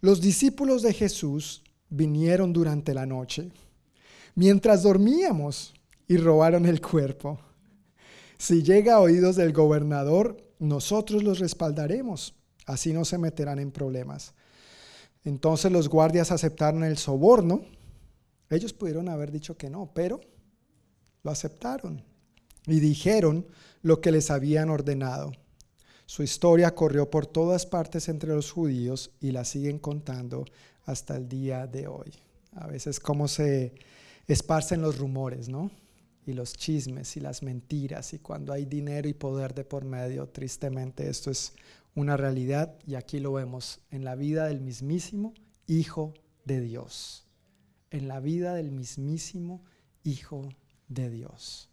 los discípulos de Jesús vinieron durante la noche, mientras dormíamos, y robaron el cuerpo. Si llega a oídos del gobernador, nosotros los respaldaremos, así no se meterán en problemas. Entonces los guardias aceptaron el soborno ellos pudieron haber dicho que no, pero lo aceptaron y dijeron lo que les habían ordenado. Su historia corrió por todas partes entre los judíos y la siguen contando hasta el día de hoy. A veces cómo se esparcen los rumores, ¿no? Y los chismes y las mentiras y cuando hay dinero y poder de por medio, tristemente esto es una realidad y aquí lo vemos en la vida del mismísimo Hijo de Dios en la vida del mismísimo Hijo de Dios.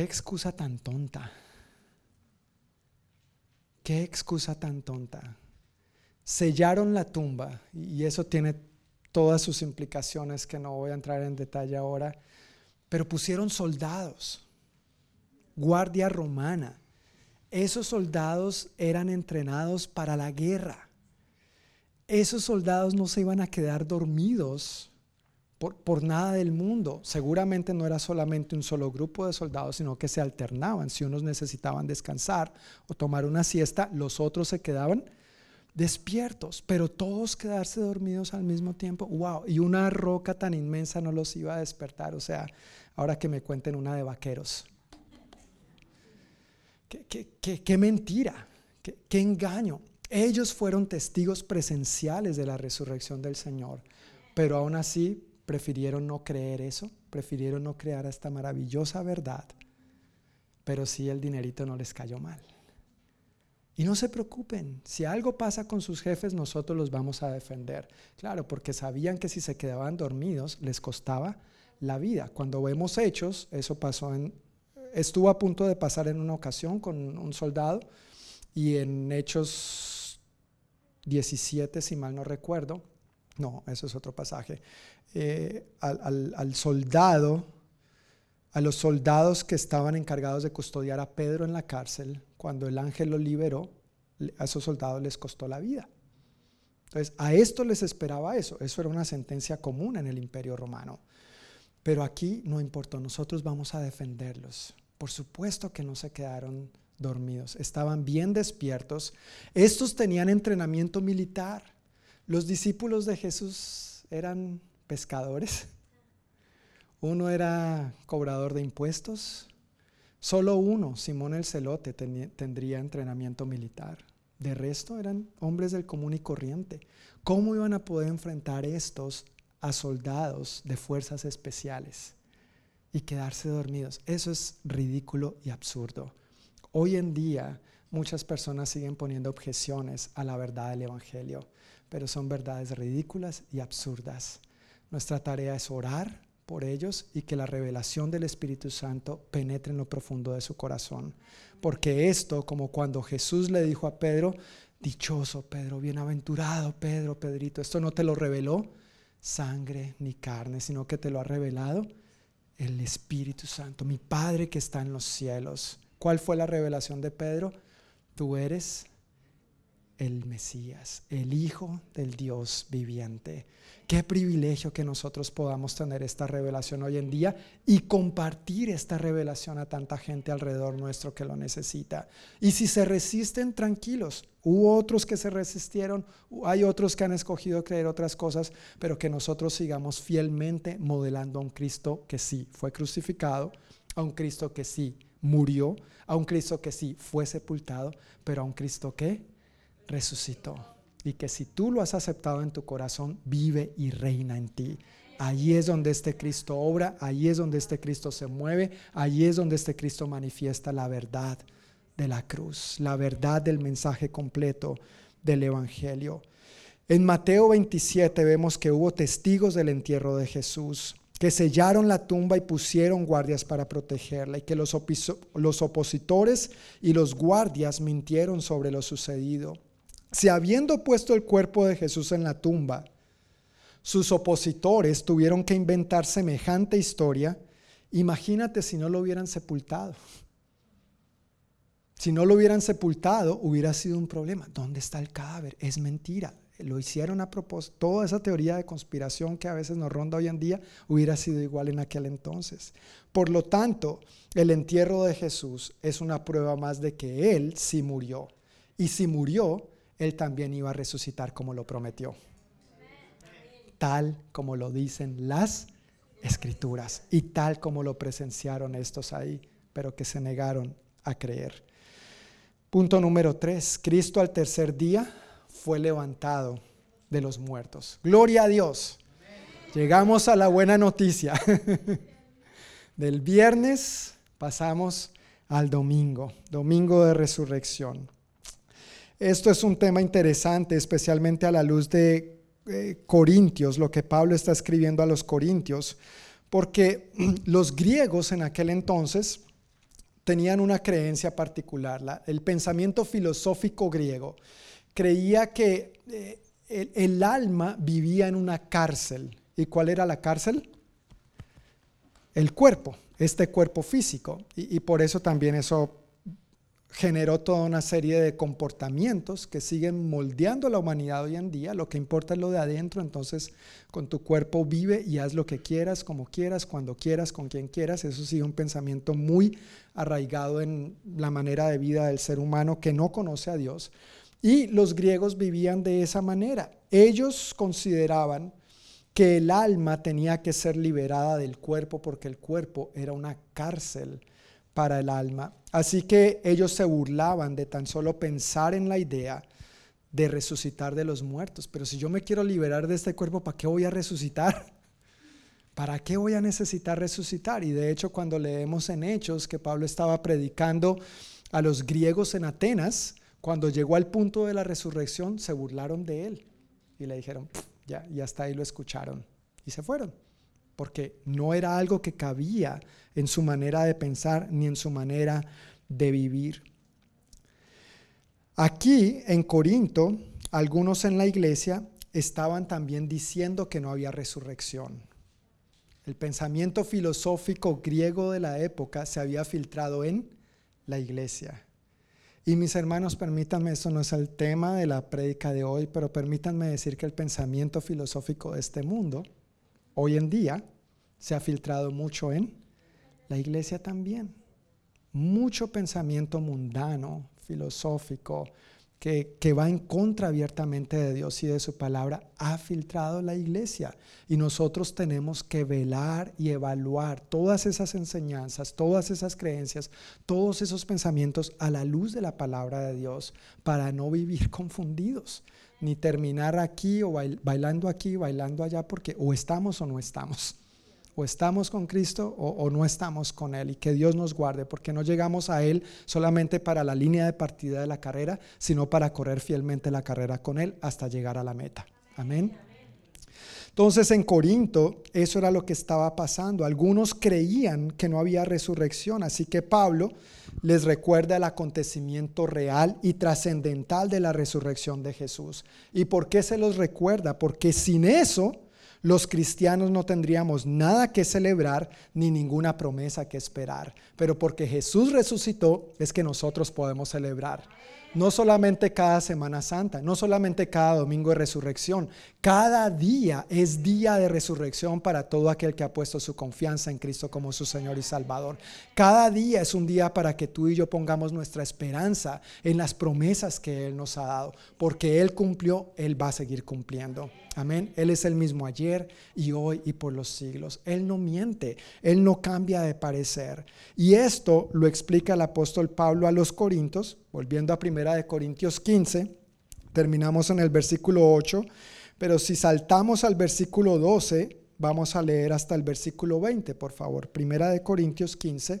Qué excusa tan tonta. Qué excusa tan tonta. Sellaron la tumba y eso tiene todas sus implicaciones que no voy a entrar en detalle ahora, pero pusieron soldados, guardia romana. Esos soldados eran entrenados para la guerra esos soldados no se iban a quedar dormidos por, nada del mundo. Seguramente no era solamente un solo grupo de soldados, sino que se alternaban. Si unos necesitaban descansar o tomar una siesta, los otros se quedaban despiertos, pero todos quedarse dormidos al mismo tiempo. ¡Wow! Y una roca tan inmensa no los iba a despertar. O sea, ahora que me cuenten una de vaqueros. Qué, qué, qué, qué mentira, qué engaño. Ellos fueron testigos presenciales de la resurrección del Señor, pero aún así prefirieron no creer eso, prefirieron no creer esta maravillosa verdad, pero sí el dinerito no les cayó mal. Y no se preocupen, si algo pasa con sus jefes, nosotros los vamos a defender. Claro, porque sabían que si se quedaban dormidos les costaba la vida. Cuando vemos hechos, eso pasó en, estuvo a punto de pasar en una ocasión con un soldado y en hechos 17, si mal no recuerdo, no, eso es otro pasaje, eh, al, al, soldado, a los soldados que estaban encargados de custodiar a Pedro en la cárcel, cuando el ángel lo liberó, a esos soldados les costó la vida. Entonces, a esto les esperaba eso. Eso era una sentencia común en el imperio romano. Pero aquí no importó, nosotros vamos a defenderlos. Por supuesto que no se quedaron dormidos, estaban bien despiertos. Estos tenían entrenamiento militar. Los discípulos de Jesús eran pescadores. Uno era cobrador de impuestos. Solo uno, Simón el Celote, tendría entrenamiento militar. De resto eran hombres del común y corriente. ¿Cómo iban a poder enfrentar estos a soldados de fuerzas especiales y quedarse dormidos? Eso es ridículo y absurdo. Hoy en día muchas personas siguen poniendo objeciones a la verdad del Evangelio, pero son verdades ridículas y absurdas. Nuestra tarea es orar por ellos y que la revelación del Espíritu Santo penetre en lo profundo de su corazón. Porque esto, como cuando Jesús le dijo a Pedro, dichoso Pedro, bienaventurado Pedro, Pedrito, esto no te lo reveló sangre ni carne, sino que te lo ha revelado el Espíritu Santo, mi Padre que está en los cielos. ¿Cuál fue la revelación de Pedro? Tú eres el Mesías, el Hijo del Dios viviente. Qué privilegio que nosotros podamos tener esta revelación hoy en día y compartir esta revelación a tanta gente alrededor nuestro que lo necesita. Y si se resisten, tranquilos. Hubo otros que se resistieron, hay otros que han escogido creer otras cosas, pero que nosotros sigamos fielmente modelando a un Cristo que sí fue crucificado, a un Cristo que sí murió, a un Cristo que sí fue sepultado, pero a un Cristo que resucitó. Y que si tú lo has aceptado en tu corazón, vive y reina en ti. Allí es donde este Cristo obra, allí es donde este Cristo se mueve, allí es donde este Cristo manifiesta la verdad de la cruz, la verdad del mensaje completo del Evangelio. En Mateo 27 vemos que hubo testigos del entierro de Jesús que sellaron la tumba y pusieron guardias para protegerla, y que los, los, opositores y los guardias mintieron sobre lo sucedido. Si habiendo puesto el cuerpo de Jesús en la tumba, sus opositores tuvieron que inventar semejante historia, imagínate si no lo hubieran sepultado. Si no lo hubieran sepultado, hubiera sido un problema. ¿Dónde está el cadáver? Es mentira lo hicieron a propósito, toda esa teoría de conspiración que a veces nos ronda hoy en día hubiera sido igual en aquel entonces. Por lo tanto, el entierro de Jesús es una prueba más de que Él sí murió. Y si murió, Él también iba a resucitar como lo prometió. Tal como lo dicen las escrituras y tal como lo presenciaron estos ahí, pero que se negaron a creer. Punto número tres, Cristo al tercer día fue levantado de los muertos. Gloria a Dios. Llegamos a la buena noticia. Del viernes pasamos al domingo, domingo de resurrección. Esto es un tema interesante, especialmente a la luz de eh, Corintios, lo que Pablo está escribiendo a los Corintios, porque los griegos en aquel entonces tenían una creencia particular, el pensamiento filosófico griego creía que eh, el, alma vivía en una cárcel. ¿Y cuál era la cárcel? El cuerpo, este cuerpo físico. Y, y por eso también eso generó toda una serie de comportamientos que siguen moldeando la humanidad hoy en día. Lo que importa es lo de adentro, entonces con tu cuerpo vive y haz lo que quieras, como quieras, cuando quieras, con quien quieras. Eso sigue un pensamiento muy arraigado en la manera de vida del ser humano que no conoce a Dios. Y los griegos vivían de esa manera. Ellos consideraban que el alma tenía que ser liberada del cuerpo porque el cuerpo era una cárcel para el alma. Así que ellos se burlaban de tan solo pensar en la idea de resucitar de los muertos. Pero si yo me quiero liberar de este cuerpo, ¿para qué voy a resucitar? ¿Para qué voy a necesitar resucitar? Y de hecho, cuando leemos en Hechos que Pablo estaba predicando a los griegos en Atenas, cuando llegó al punto de la resurrección, se burlaron de él y le dijeron, ya, y hasta ahí lo escucharon y se fueron, porque no era algo que cabía en su manera de pensar ni en su manera de vivir. Aquí en Corinto, algunos en la iglesia estaban también diciendo que no había resurrección. El pensamiento filosófico griego de la época se había filtrado en la iglesia. Y mis hermanos, permítanme, esto no es el tema de la prédica de hoy, pero permítanme decir que el pensamiento filosófico de este mundo, hoy en día, se ha filtrado mucho en la iglesia también. Mucho pensamiento mundano, filosófico, que, que, va en contra abiertamente de Dios y de su palabra, ha filtrado la iglesia. Y nosotros tenemos que velar y evaluar todas esas enseñanzas, todas esas creencias, todos esos pensamientos a la luz de la palabra de Dios para no vivir confundidos, ni terminar aquí o bailando aquí, bailando allá, porque o estamos o no estamos o estamos con Cristo o, no estamos con Él y que Dios nos guarde porque no llegamos a Él solamente para la línea de partida de la carrera, sino para correr fielmente la carrera con Él hasta llegar a la meta. Amén. Entonces en Corinto eso era lo que estaba pasando. Algunos creían que no había resurrección, así que Pablo les recuerda el acontecimiento real y trascendental de la resurrección de Jesús. ¿Y por qué se los recuerda? Porque sin eso los cristianos no tendríamos nada que celebrar ni ninguna promesa que esperar. Pero porque Jesús resucitó es que nosotros podemos celebrar. No solamente cada Semana Santa, no solamente cada domingo de resurrección, cada día es día de resurrección para todo aquel que ha puesto su confianza en Cristo como su Señor y Salvador. Cada día es un día para que tú y yo pongamos nuestra esperanza en las promesas que Él nos ha dado, porque Él cumplió, Él va a seguir cumpliendo. Amén. Él es el mismo ayer y hoy y por los siglos. Él no miente, Él no cambia de parecer. Y esto lo explica el apóstol Pablo a los Corintios, volviendo a primera de Corintios 15, terminamos en el versículo 8, pero si saltamos al versículo 12, vamos a leer hasta el versículo 20, por favor. Primera de Corintios 15,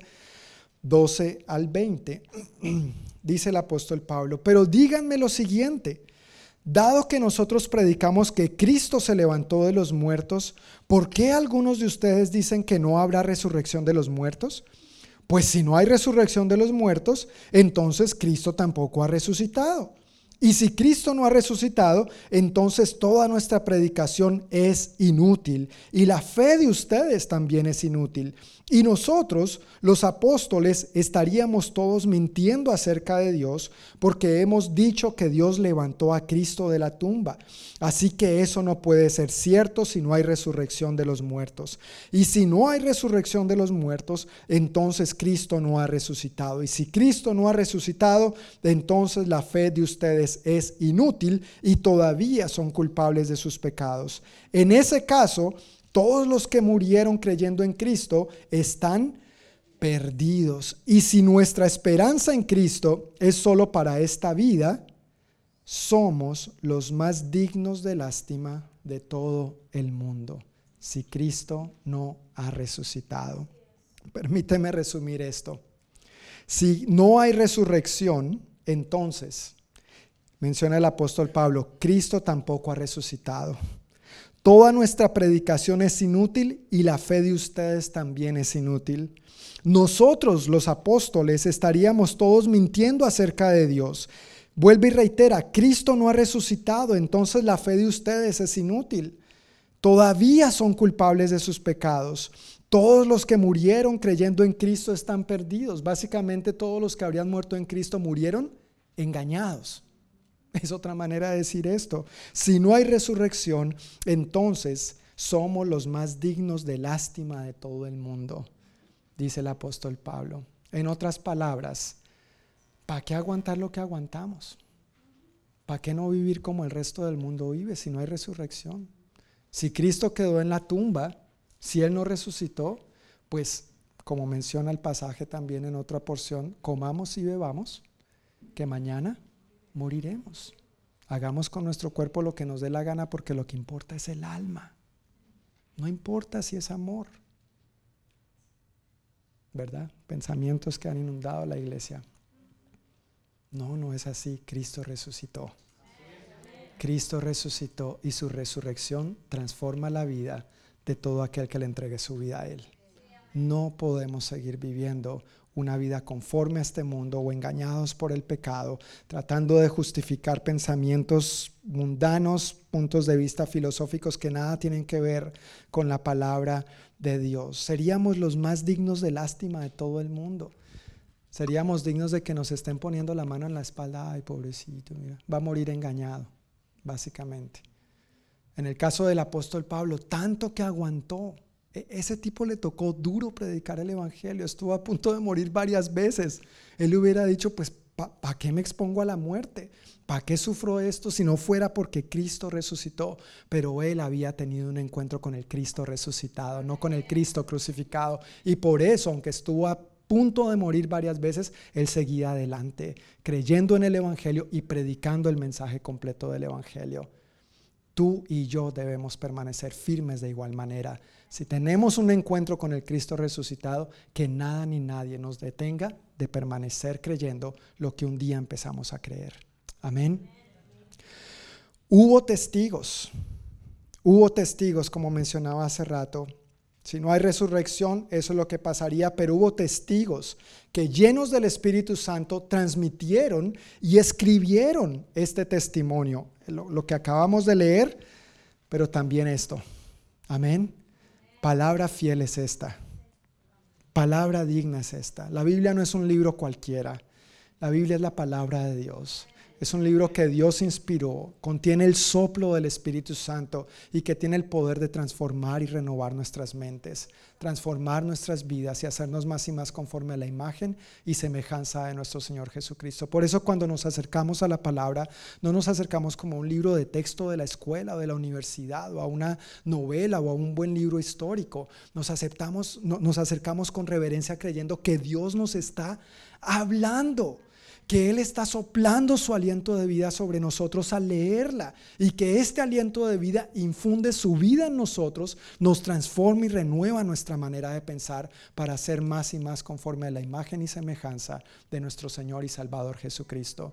12 al 20. Dice el apóstol Pablo, pero díganme lo siguiente. Dado que nosotros predicamos que Cristo se levantó de los muertos, ¿por qué algunos de ustedes dicen que no habrá resurrección de los muertos? Pues si no hay resurrección de los muertos, entonces Cristo tampoco ha resucitado. Y si Cristo no ha resucitado, entonces toda nuestra predicación es inútil y la fe de ustedes también es inútil. Y nosotros, los apóstoles, estaríamos todos mintiendo acerca de Dios porque hemos dicho que Dios levantó a Cristo de la tumba. Así que eso no puede ser cierto si no hay resurrección de los muertos. Y si no hay resurrección de los muertos, entonces Cristo no ha resucitado. Y si Cristo no ha resucitado, entonces la fe de ustedes es inútil y todavía son culpables de sus pecados. En ese caso, todos los que murieron creyendo en Cristo están perdidos. Y si nuestra esperanza en Cristo es solo para esta vida, somos los más dignos de lástima de todo el mundo, si Cristo no ha resucitado. Permíteme resumir esto. Si no hay resurrección, entonces, menciona el apóstol Pablo, Cristo tampoco ha resucitado. Toda nuestra predicación es inútil y la fe de ustedes también es inútil. Nosotros, los apóstoles, estaríamos todos mintiendo acerca de Dios. Vuelve y reitera, Cristo no ha resucitado, entonces la fe de ustedes es inútil. Todavía son culpables de sus pecados. Todos los que murieron creyendo en Cristo están perdidos. Básicamente todos los que habrían muerto en Cristo murieron engañados. Es otra manera de decir esto. Si no hay resurrección, entonces somos los más dignos de lástima de todo el mundo, dice el apóstol Pablo. En otras palabras, ¿para qué aguantar lo que aguantamos? ¿Para qué no vivir como el resto del mundo vive si no hay resurrección? Si Cristo quedó en la tumba, si Él no resucitó, pues como menciona el pasaje también en otra porción, comamos y bebamos, que mañana moriremos. Hagamos con nuestro cuerpo lo que nos dé la gana porque lo que importa es el alma. No importa si es amor. ¿Verdad? Pensamientos que han inundado la iglesia. No, no es así. Cristo resucitó. Cristo resucitó y su resurrección transforma la vida de todo aquel que le entregue su vida a Él. No podemos seguir viviendo una vida conforme a este mundo o engañados por el pecado, tratando de justificar pensamientos mundanos, puntos de vista filosóficos que nada tienen que ver con la palabra de Dios. Seríamos los más dignos de lástima de todo el mundo. Seríamos dignos de que nos estén poniendo la mano en la espalda, ay pobrecito, mira, va a morir engañado, básicamente. En el caso del apóstol Pablo, tanto que aguantó, ese tipo le tocó duro predicar el Evangelio, estuvo a punto de morir varias veces. Él hubiera dicho, pues, ¿para qué me expongo a la muerte? ¿Para qué sufro esto si no fuera porque Cristo resucitó? Pero él había tenido un encuentro con el Cristo resucitado, no con el Cristo crucificado. Y por eso, aunque estuvo a punto de morir varias veces, él seguía adelante, creyendo en el Evangelio y predicando el mensaje completo del Evangelio. Tú y yo debemos permanecer firmes de igual manera. Si tenemos un encuentro con el Cristo resucitado, que nada ni nadie nos detenga de permanecer creyendo lo que un día empezamos a creer. Amén. Hubo testigos, hubo testigos, como mencionaba hace rato. Si no hay resurrección, eso es lo que pasaría, pero hubo testigos que llenos del Espíritu Santo transmitieron y escribieron este testimonio, lo, lo que acabamos de leer, pero también esto. Amén. Palabra fiel es esta. Palabra digna es esta. La Biblia no es un libro cualquiera. La Biblia es la palabra de Dios. Es un libro que Dios inspiró, contiene el soplo del Espíritu Santo y que tiene el poder de transformar y renovar nuestras mentes, transformar nuestras vidas y hacernos más y más conforme a la imagen y semejanza de nuestro Señor Jesucristo. Por eso cuando nos acercamos a la palabra, no nos acercamos como a un libro de texto de la escuela o de la universidad o a una novela o a un buen libro histórico. Nos, aceptamos, nos acercamos con reverencia creyendo que Dios nos está hablando que Él está soplando su aliento de vida sobre nosotros al leerla y que este aliento de vida infunde su vida en nosotros, nos transforma y renueva nuestra manera de pensar para ser más y más conforme a la imagen y semejanza de nuestro Señor y Salvador Jesucristo.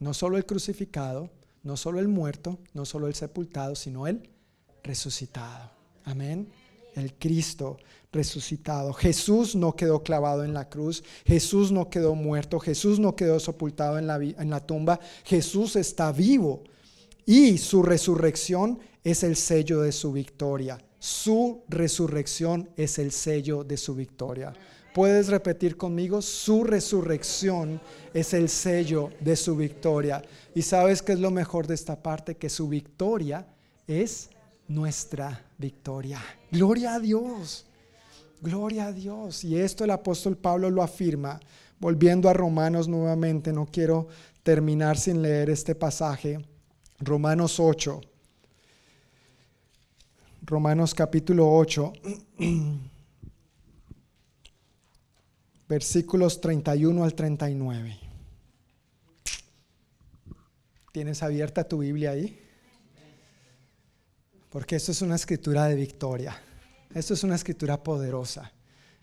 No solo el crucificado, no solo el muerto, no solo el sepultado, sino el resucitado. Amén. El Cristo resucitado. Jesús no quedó clavado en la cruz, Jesús no quedó muerto, Jesús no quedó sepultado en la, en la tumba, Jesús está vivo y su resurrección es el sello de su victoria. Su resurrección es el sello de su victoria. ¿Puedes repetir conmigo? Su resurrección es el sello de su victoria. ¿Y sabes qué es lo mejor de esta parte? Que su victoria es nuestra victoria. Gloria a Dios. Gloria a Dios. Y esto el apóstol Pablo lo afirma. Volviendo a Romanos nuevamente, no quiero terminar sin leer este pasaje. Romanos 8. Romanos capítulo 8. Versículos 31 al 39. ¿Tienes abierta tu Biblia ahí? Porque esto es una escritura de victoria. Esto es una escritura poderosa.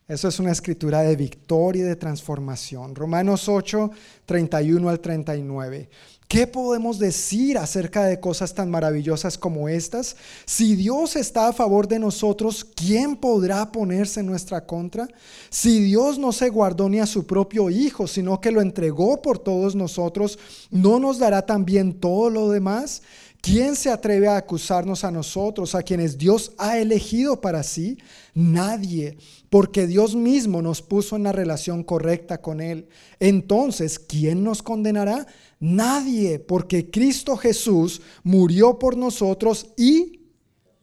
Esto es una escritura de victoria y de transformación. Romanos 8, 31 al 39. ¿Qué podemos decir acerca de cosas tan maravillosas como estas? Si Dios está a favor de nosotros, ¿quién podrá ponerse en nuestra contra? Si Dios no se guardó ni a su propio Hijo, sino que lo entregó por todos nosotros, ¿no nos dará también todo lo demás? ¿Quién se atreve a acusarnos a nosotros, a quienes Dios ha elegido para sí? Nadie, porque Dios mismo nos puso en la relación correcta con Él. Entonces, ¿quién nos condenará? Nadie, porque Cristo Jesús murió por nosotros y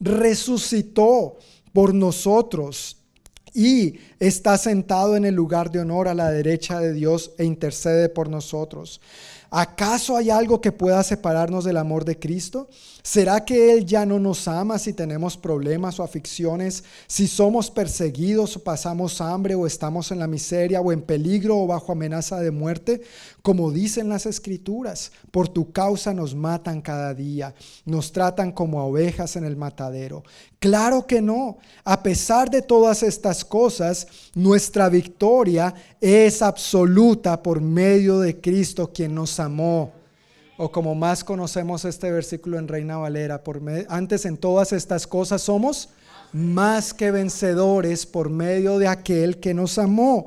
resucitó por nosotros y está sentado en el lugar de honor a la derecha de Dios e intercede por nosotros. ¿Acaso hay algo que pueda separarnos del amor de Cristo? ¿Será que Él ya no nos ama si tenemos problemas o aficiones, si somos perseguidos pasamos hambre o estamos en la miseria o en peligro o bajo amenaza de muerte? Como dicen las escrituras, por tu causa nos matan cada día, nos tratan como a ovejas en el matadero. Claro que no. A pesar de todas estas cosas, nuestra victoria es absoluta por medio de Cristo quien nos amó o como más conocemos este versículo en Reina Valera, por antes en todas estas cosas somos más que vencedores por medio de aquel que nos amó.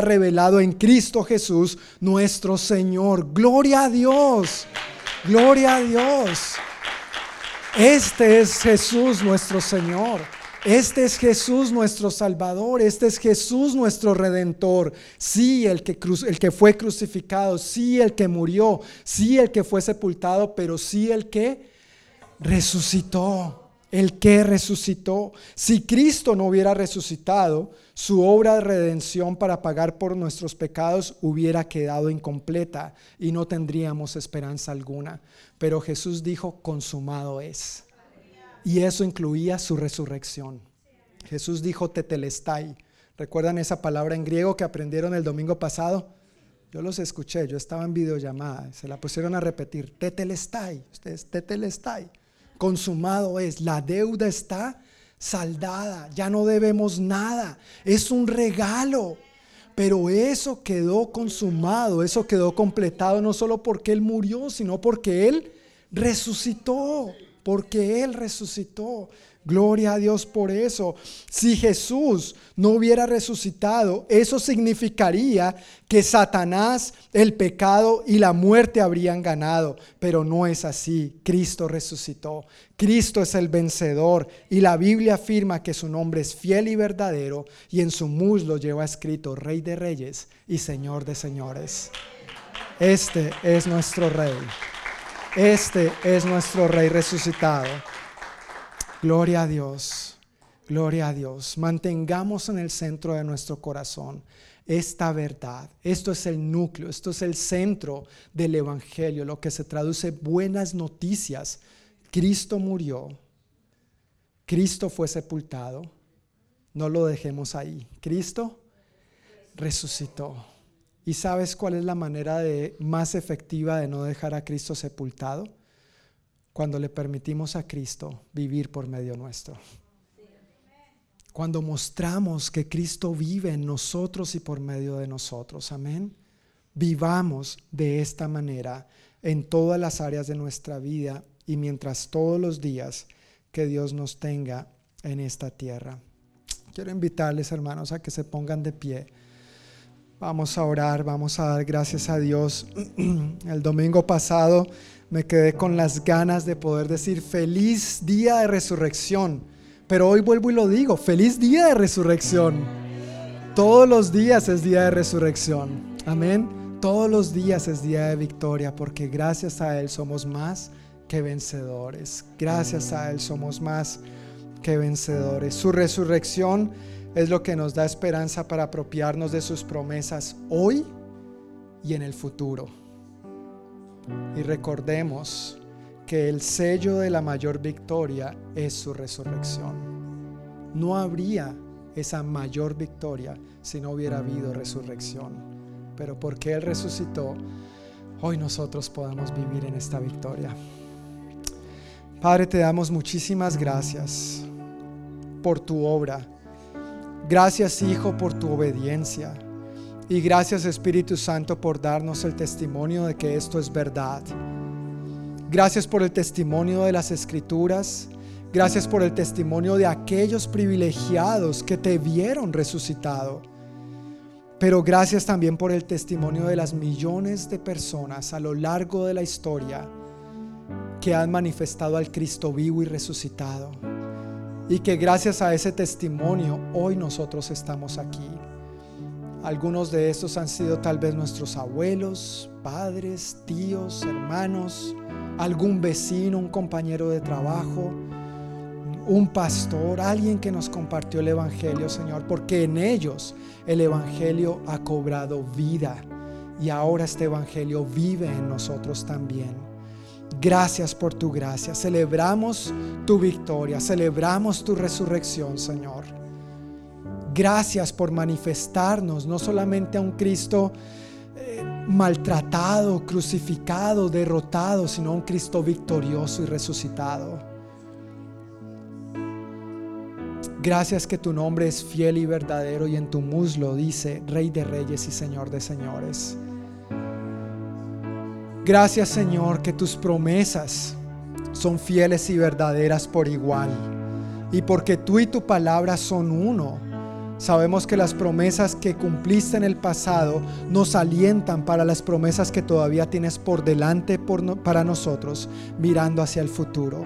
revelado en Cristo Jesús, nuestro Señor. Gloria a Dios. Gloria a Dios. Este es Jesús nuestro Señor. Este es Jesús nuestro Salvador, este es Jesús nuestro Redentor. Sí, el que, el que fue crucificado, sí, el que murió, sí, el que fue sepultado, pero sí el que resucitó, el que resucitó. Si Cristo no hubiera resucitado, su obra de redención para pagar por nuestros pecados hubiera quedado incompleta y no tendríamos esperanza alguna. Pero Jesús dijo, consumado es. Y eso incluía su resurrección. Jesús dijo tetelestai. ¿Recuerdan esa palabra en griego que aprendieron el domingo pasado? Yo los escuché, yo estaba en videollamada, se la pusieron a repetir. Tetelestai, ustedes, tetelestai. Consumado es, la deuda está saldada, ya no debemos nada, es un regalo. Pero eso quedó consumado, eso quedó completado no solo porque Él murió, sino porque Él resucitó porque Él resucitó. Gloria a Dios por eso. Si Jesús no hubiera resucitado, eso significaría que Satanás, el pecado y la muerte habrían ganado. Pero no es así. Cristo resucitó. Cristo es el vencedor y la Biblia afirma que su nombre es fiel y verdadero y en su muslo lleva escrito Rey de Reyes y Señor de Señores. Este es nuestro Rey. Este es nuestro Rey resucitado. Gloria a Dios, gloria a Dios. Mantengamos en el centro de nuestro corazón esta verdad. Esto es el núcleo, esto es el centro del Evangelio, lo que se traduce buenas noticias. Cristo murió, Cristo fue sepultado, no lo dejemos ahí. Cristo resucitó. ¿Y sabes cuál es la manera de, más efectiva de no dejar a Cristo sepultado? Cuando le permitimos a Cristo vivir por medio nuestro. Cuando mostramos que Cristo vive en nosotros y por medio de nosotros. Amén. Vivamos de esta manera en todas las áreas de nuestra vida y mientras todos los días que Dios nos tenga en esta tierra. Quiero invitarles, hermanos, a que se pongan de pie. Vamos a orar, vamos a dar gracias a Dios. El domingo pasado me quedé con las ganas de poder decir feliz día de resurrección, pero hoy vuelvo y lo digo, feliz día de resurrección. Todos los días es día de resurrección. Amén. Todos los días es día de victoria porque gracias a Él somos más que vencedores. Gracias a Él somos más que vencedores. Su resurrección es lo que nos da esperanza para apropiarnos de sus promesas hoy y en el futuro. Y recordemos que el sello de la mayor victoria es su resurrección. No habría esa mayor victoria si no hubiera habido resurrección. Pero porque Él resucitó, hoy nosotros podemos vivir en esta victoria. Padre, te damos muchísimas gracias por tu obra Gracias Hijo por tu obediencia. Y gracias Espíritu Santo por darnos el testimonio de que esto es verdad. Gracias por el testimonio de las escrituras. Gracias por el testimonio de aquellos privilegiados que te vieron resucitado. Pero gracias también por el testimonio de las millones de personas a lo largo de la historia que han manifestado al Cristo vivo y resucitado y que gracias a ese testimonio hoy nosotros estamos aquí. Algunos de estos han sido tal vez nuestros abuelos, padres, tíos, hermanos, algún vecino, un compañero de trabajo, un pastor, alguien que nos compartió el Evangelio, Señor, porque en ellos el Evangelio ha cobrado vida y ahora este Evangelio vive en nosotros también. Gracias por tu gracia. Celebramos tu victoria. Celebramos tu resurrección, Señor. Gracias por manifestarnos no solamente a un Cristo eh, maltratado, crucificado, derrotado, sino a un Cristo victorioso y resucitado. Gracias que tu nombre es fiel y verdadero y en tu muslo dice Rey de Reyes y Señor de Señores. Gracias Señor que tus promesas son fieles y verdaderas por igual. Y porque tú y tu palabra son uno, Sabemos que las promesas que cumpliste en el pasado nos alientan para las promesas que todavía tienes por delante para nosotros, mirando hacia el futuro.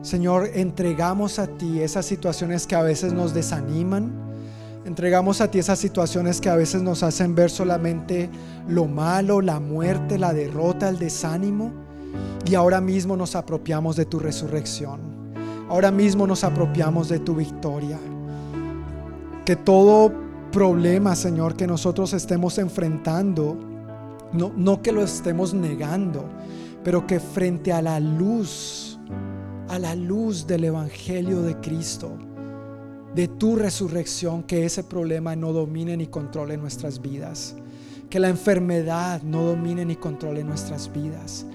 Señor, entregamos a ti esas situaciones que a veces nos desaniman. Entregamos a ti esas situaciones que a veces nos hacen ver solamente lo malo, la muerte, la derrota, el desánimo. Y ahora mismo nos apropiamos de tu resurrección. Ahora mismo nos apropiamos de tu victoria que todo problema, Señor, que nosotros estemos enfrentando, no, no que lo estemos negando, pero que frente a la luz, a la luz del Evangelio de Cristo, de tu resurrección, que ese problema no domine ni controle nuestras vidas. Que la enfermedad no domine ni controle nuestras vidas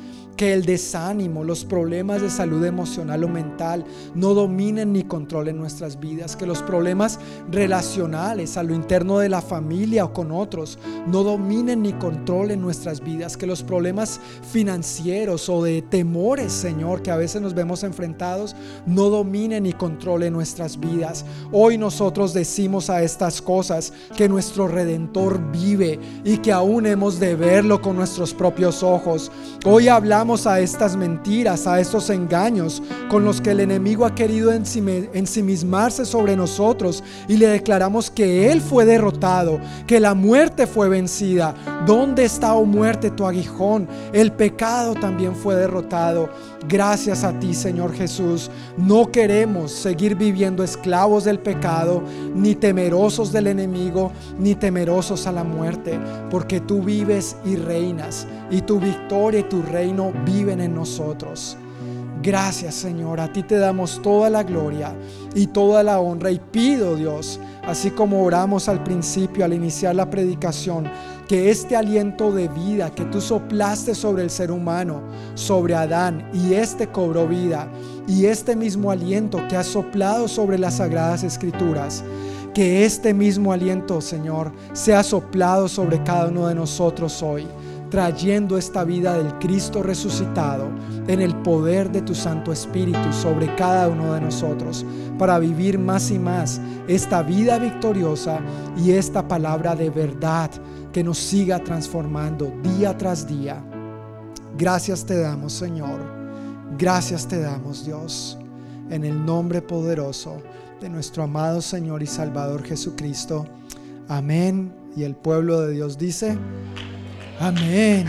que el desánimo, los problemas de salud emocional o mental no dominen ni controlen nuestras vidas, que los problemas relacionales a lo interno de la familia o con otros no dominen ni controlen nuestras vidas, que los problemas financieros o de temores, Señor, que a veces nos vemos enfrentados, no dominen ni controlen nuestras vidas. Hoy nosotros decimos a estas cosas que nuestro redentor vive y que aún hemos de verlo con nuestros propios ojos. Hoy hablamos a estas mentiras, a estos engaños con los que el enemigo ha querido ensimismarse sobre nosotros y le declaramos que Él fue derrotado, que la muerte fue vencida. ¿Dónde está, oh muerte, tu aguijón? El pecado también fue derrotado. Gracias a ti, Señor Jesús. No queremos seguir viviendo esclavos del pecado, ni temerosos del enemigo, ni temerosos a la muerte, porque tú vives y reinas, y tu victoria y tu reino viven en nosotros. Gracias Señor, a ti te damos toda la gloria y toda la honra y pido Dios, así como oramos al principio, al iniciar la predicación, que este aliento de vida que tú soplaste sobre el ser humano, sobre Adán, y este cobró vida, y este mismo aliento que has soplado sobre las sagradas escrituras, que este mismo aliento, Señor, sea soplado sobre cada uno de nosotros hoy trayendo esta vida del Cristo resucitado en el poder de tu Santo Espíritu sobre cada uno de nosotros, para vivir más y más esta vida victoriosa y esta palabra de verdad que nos siga transformando día tras día. Gracias te damos, Señor. Gracias te damos, Dios, en el nombre poderoso de nuestro amado Señor y Salvador Jesucristo. Amén. Y el pueblo de Dios dice, Amén,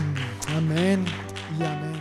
amén y amén.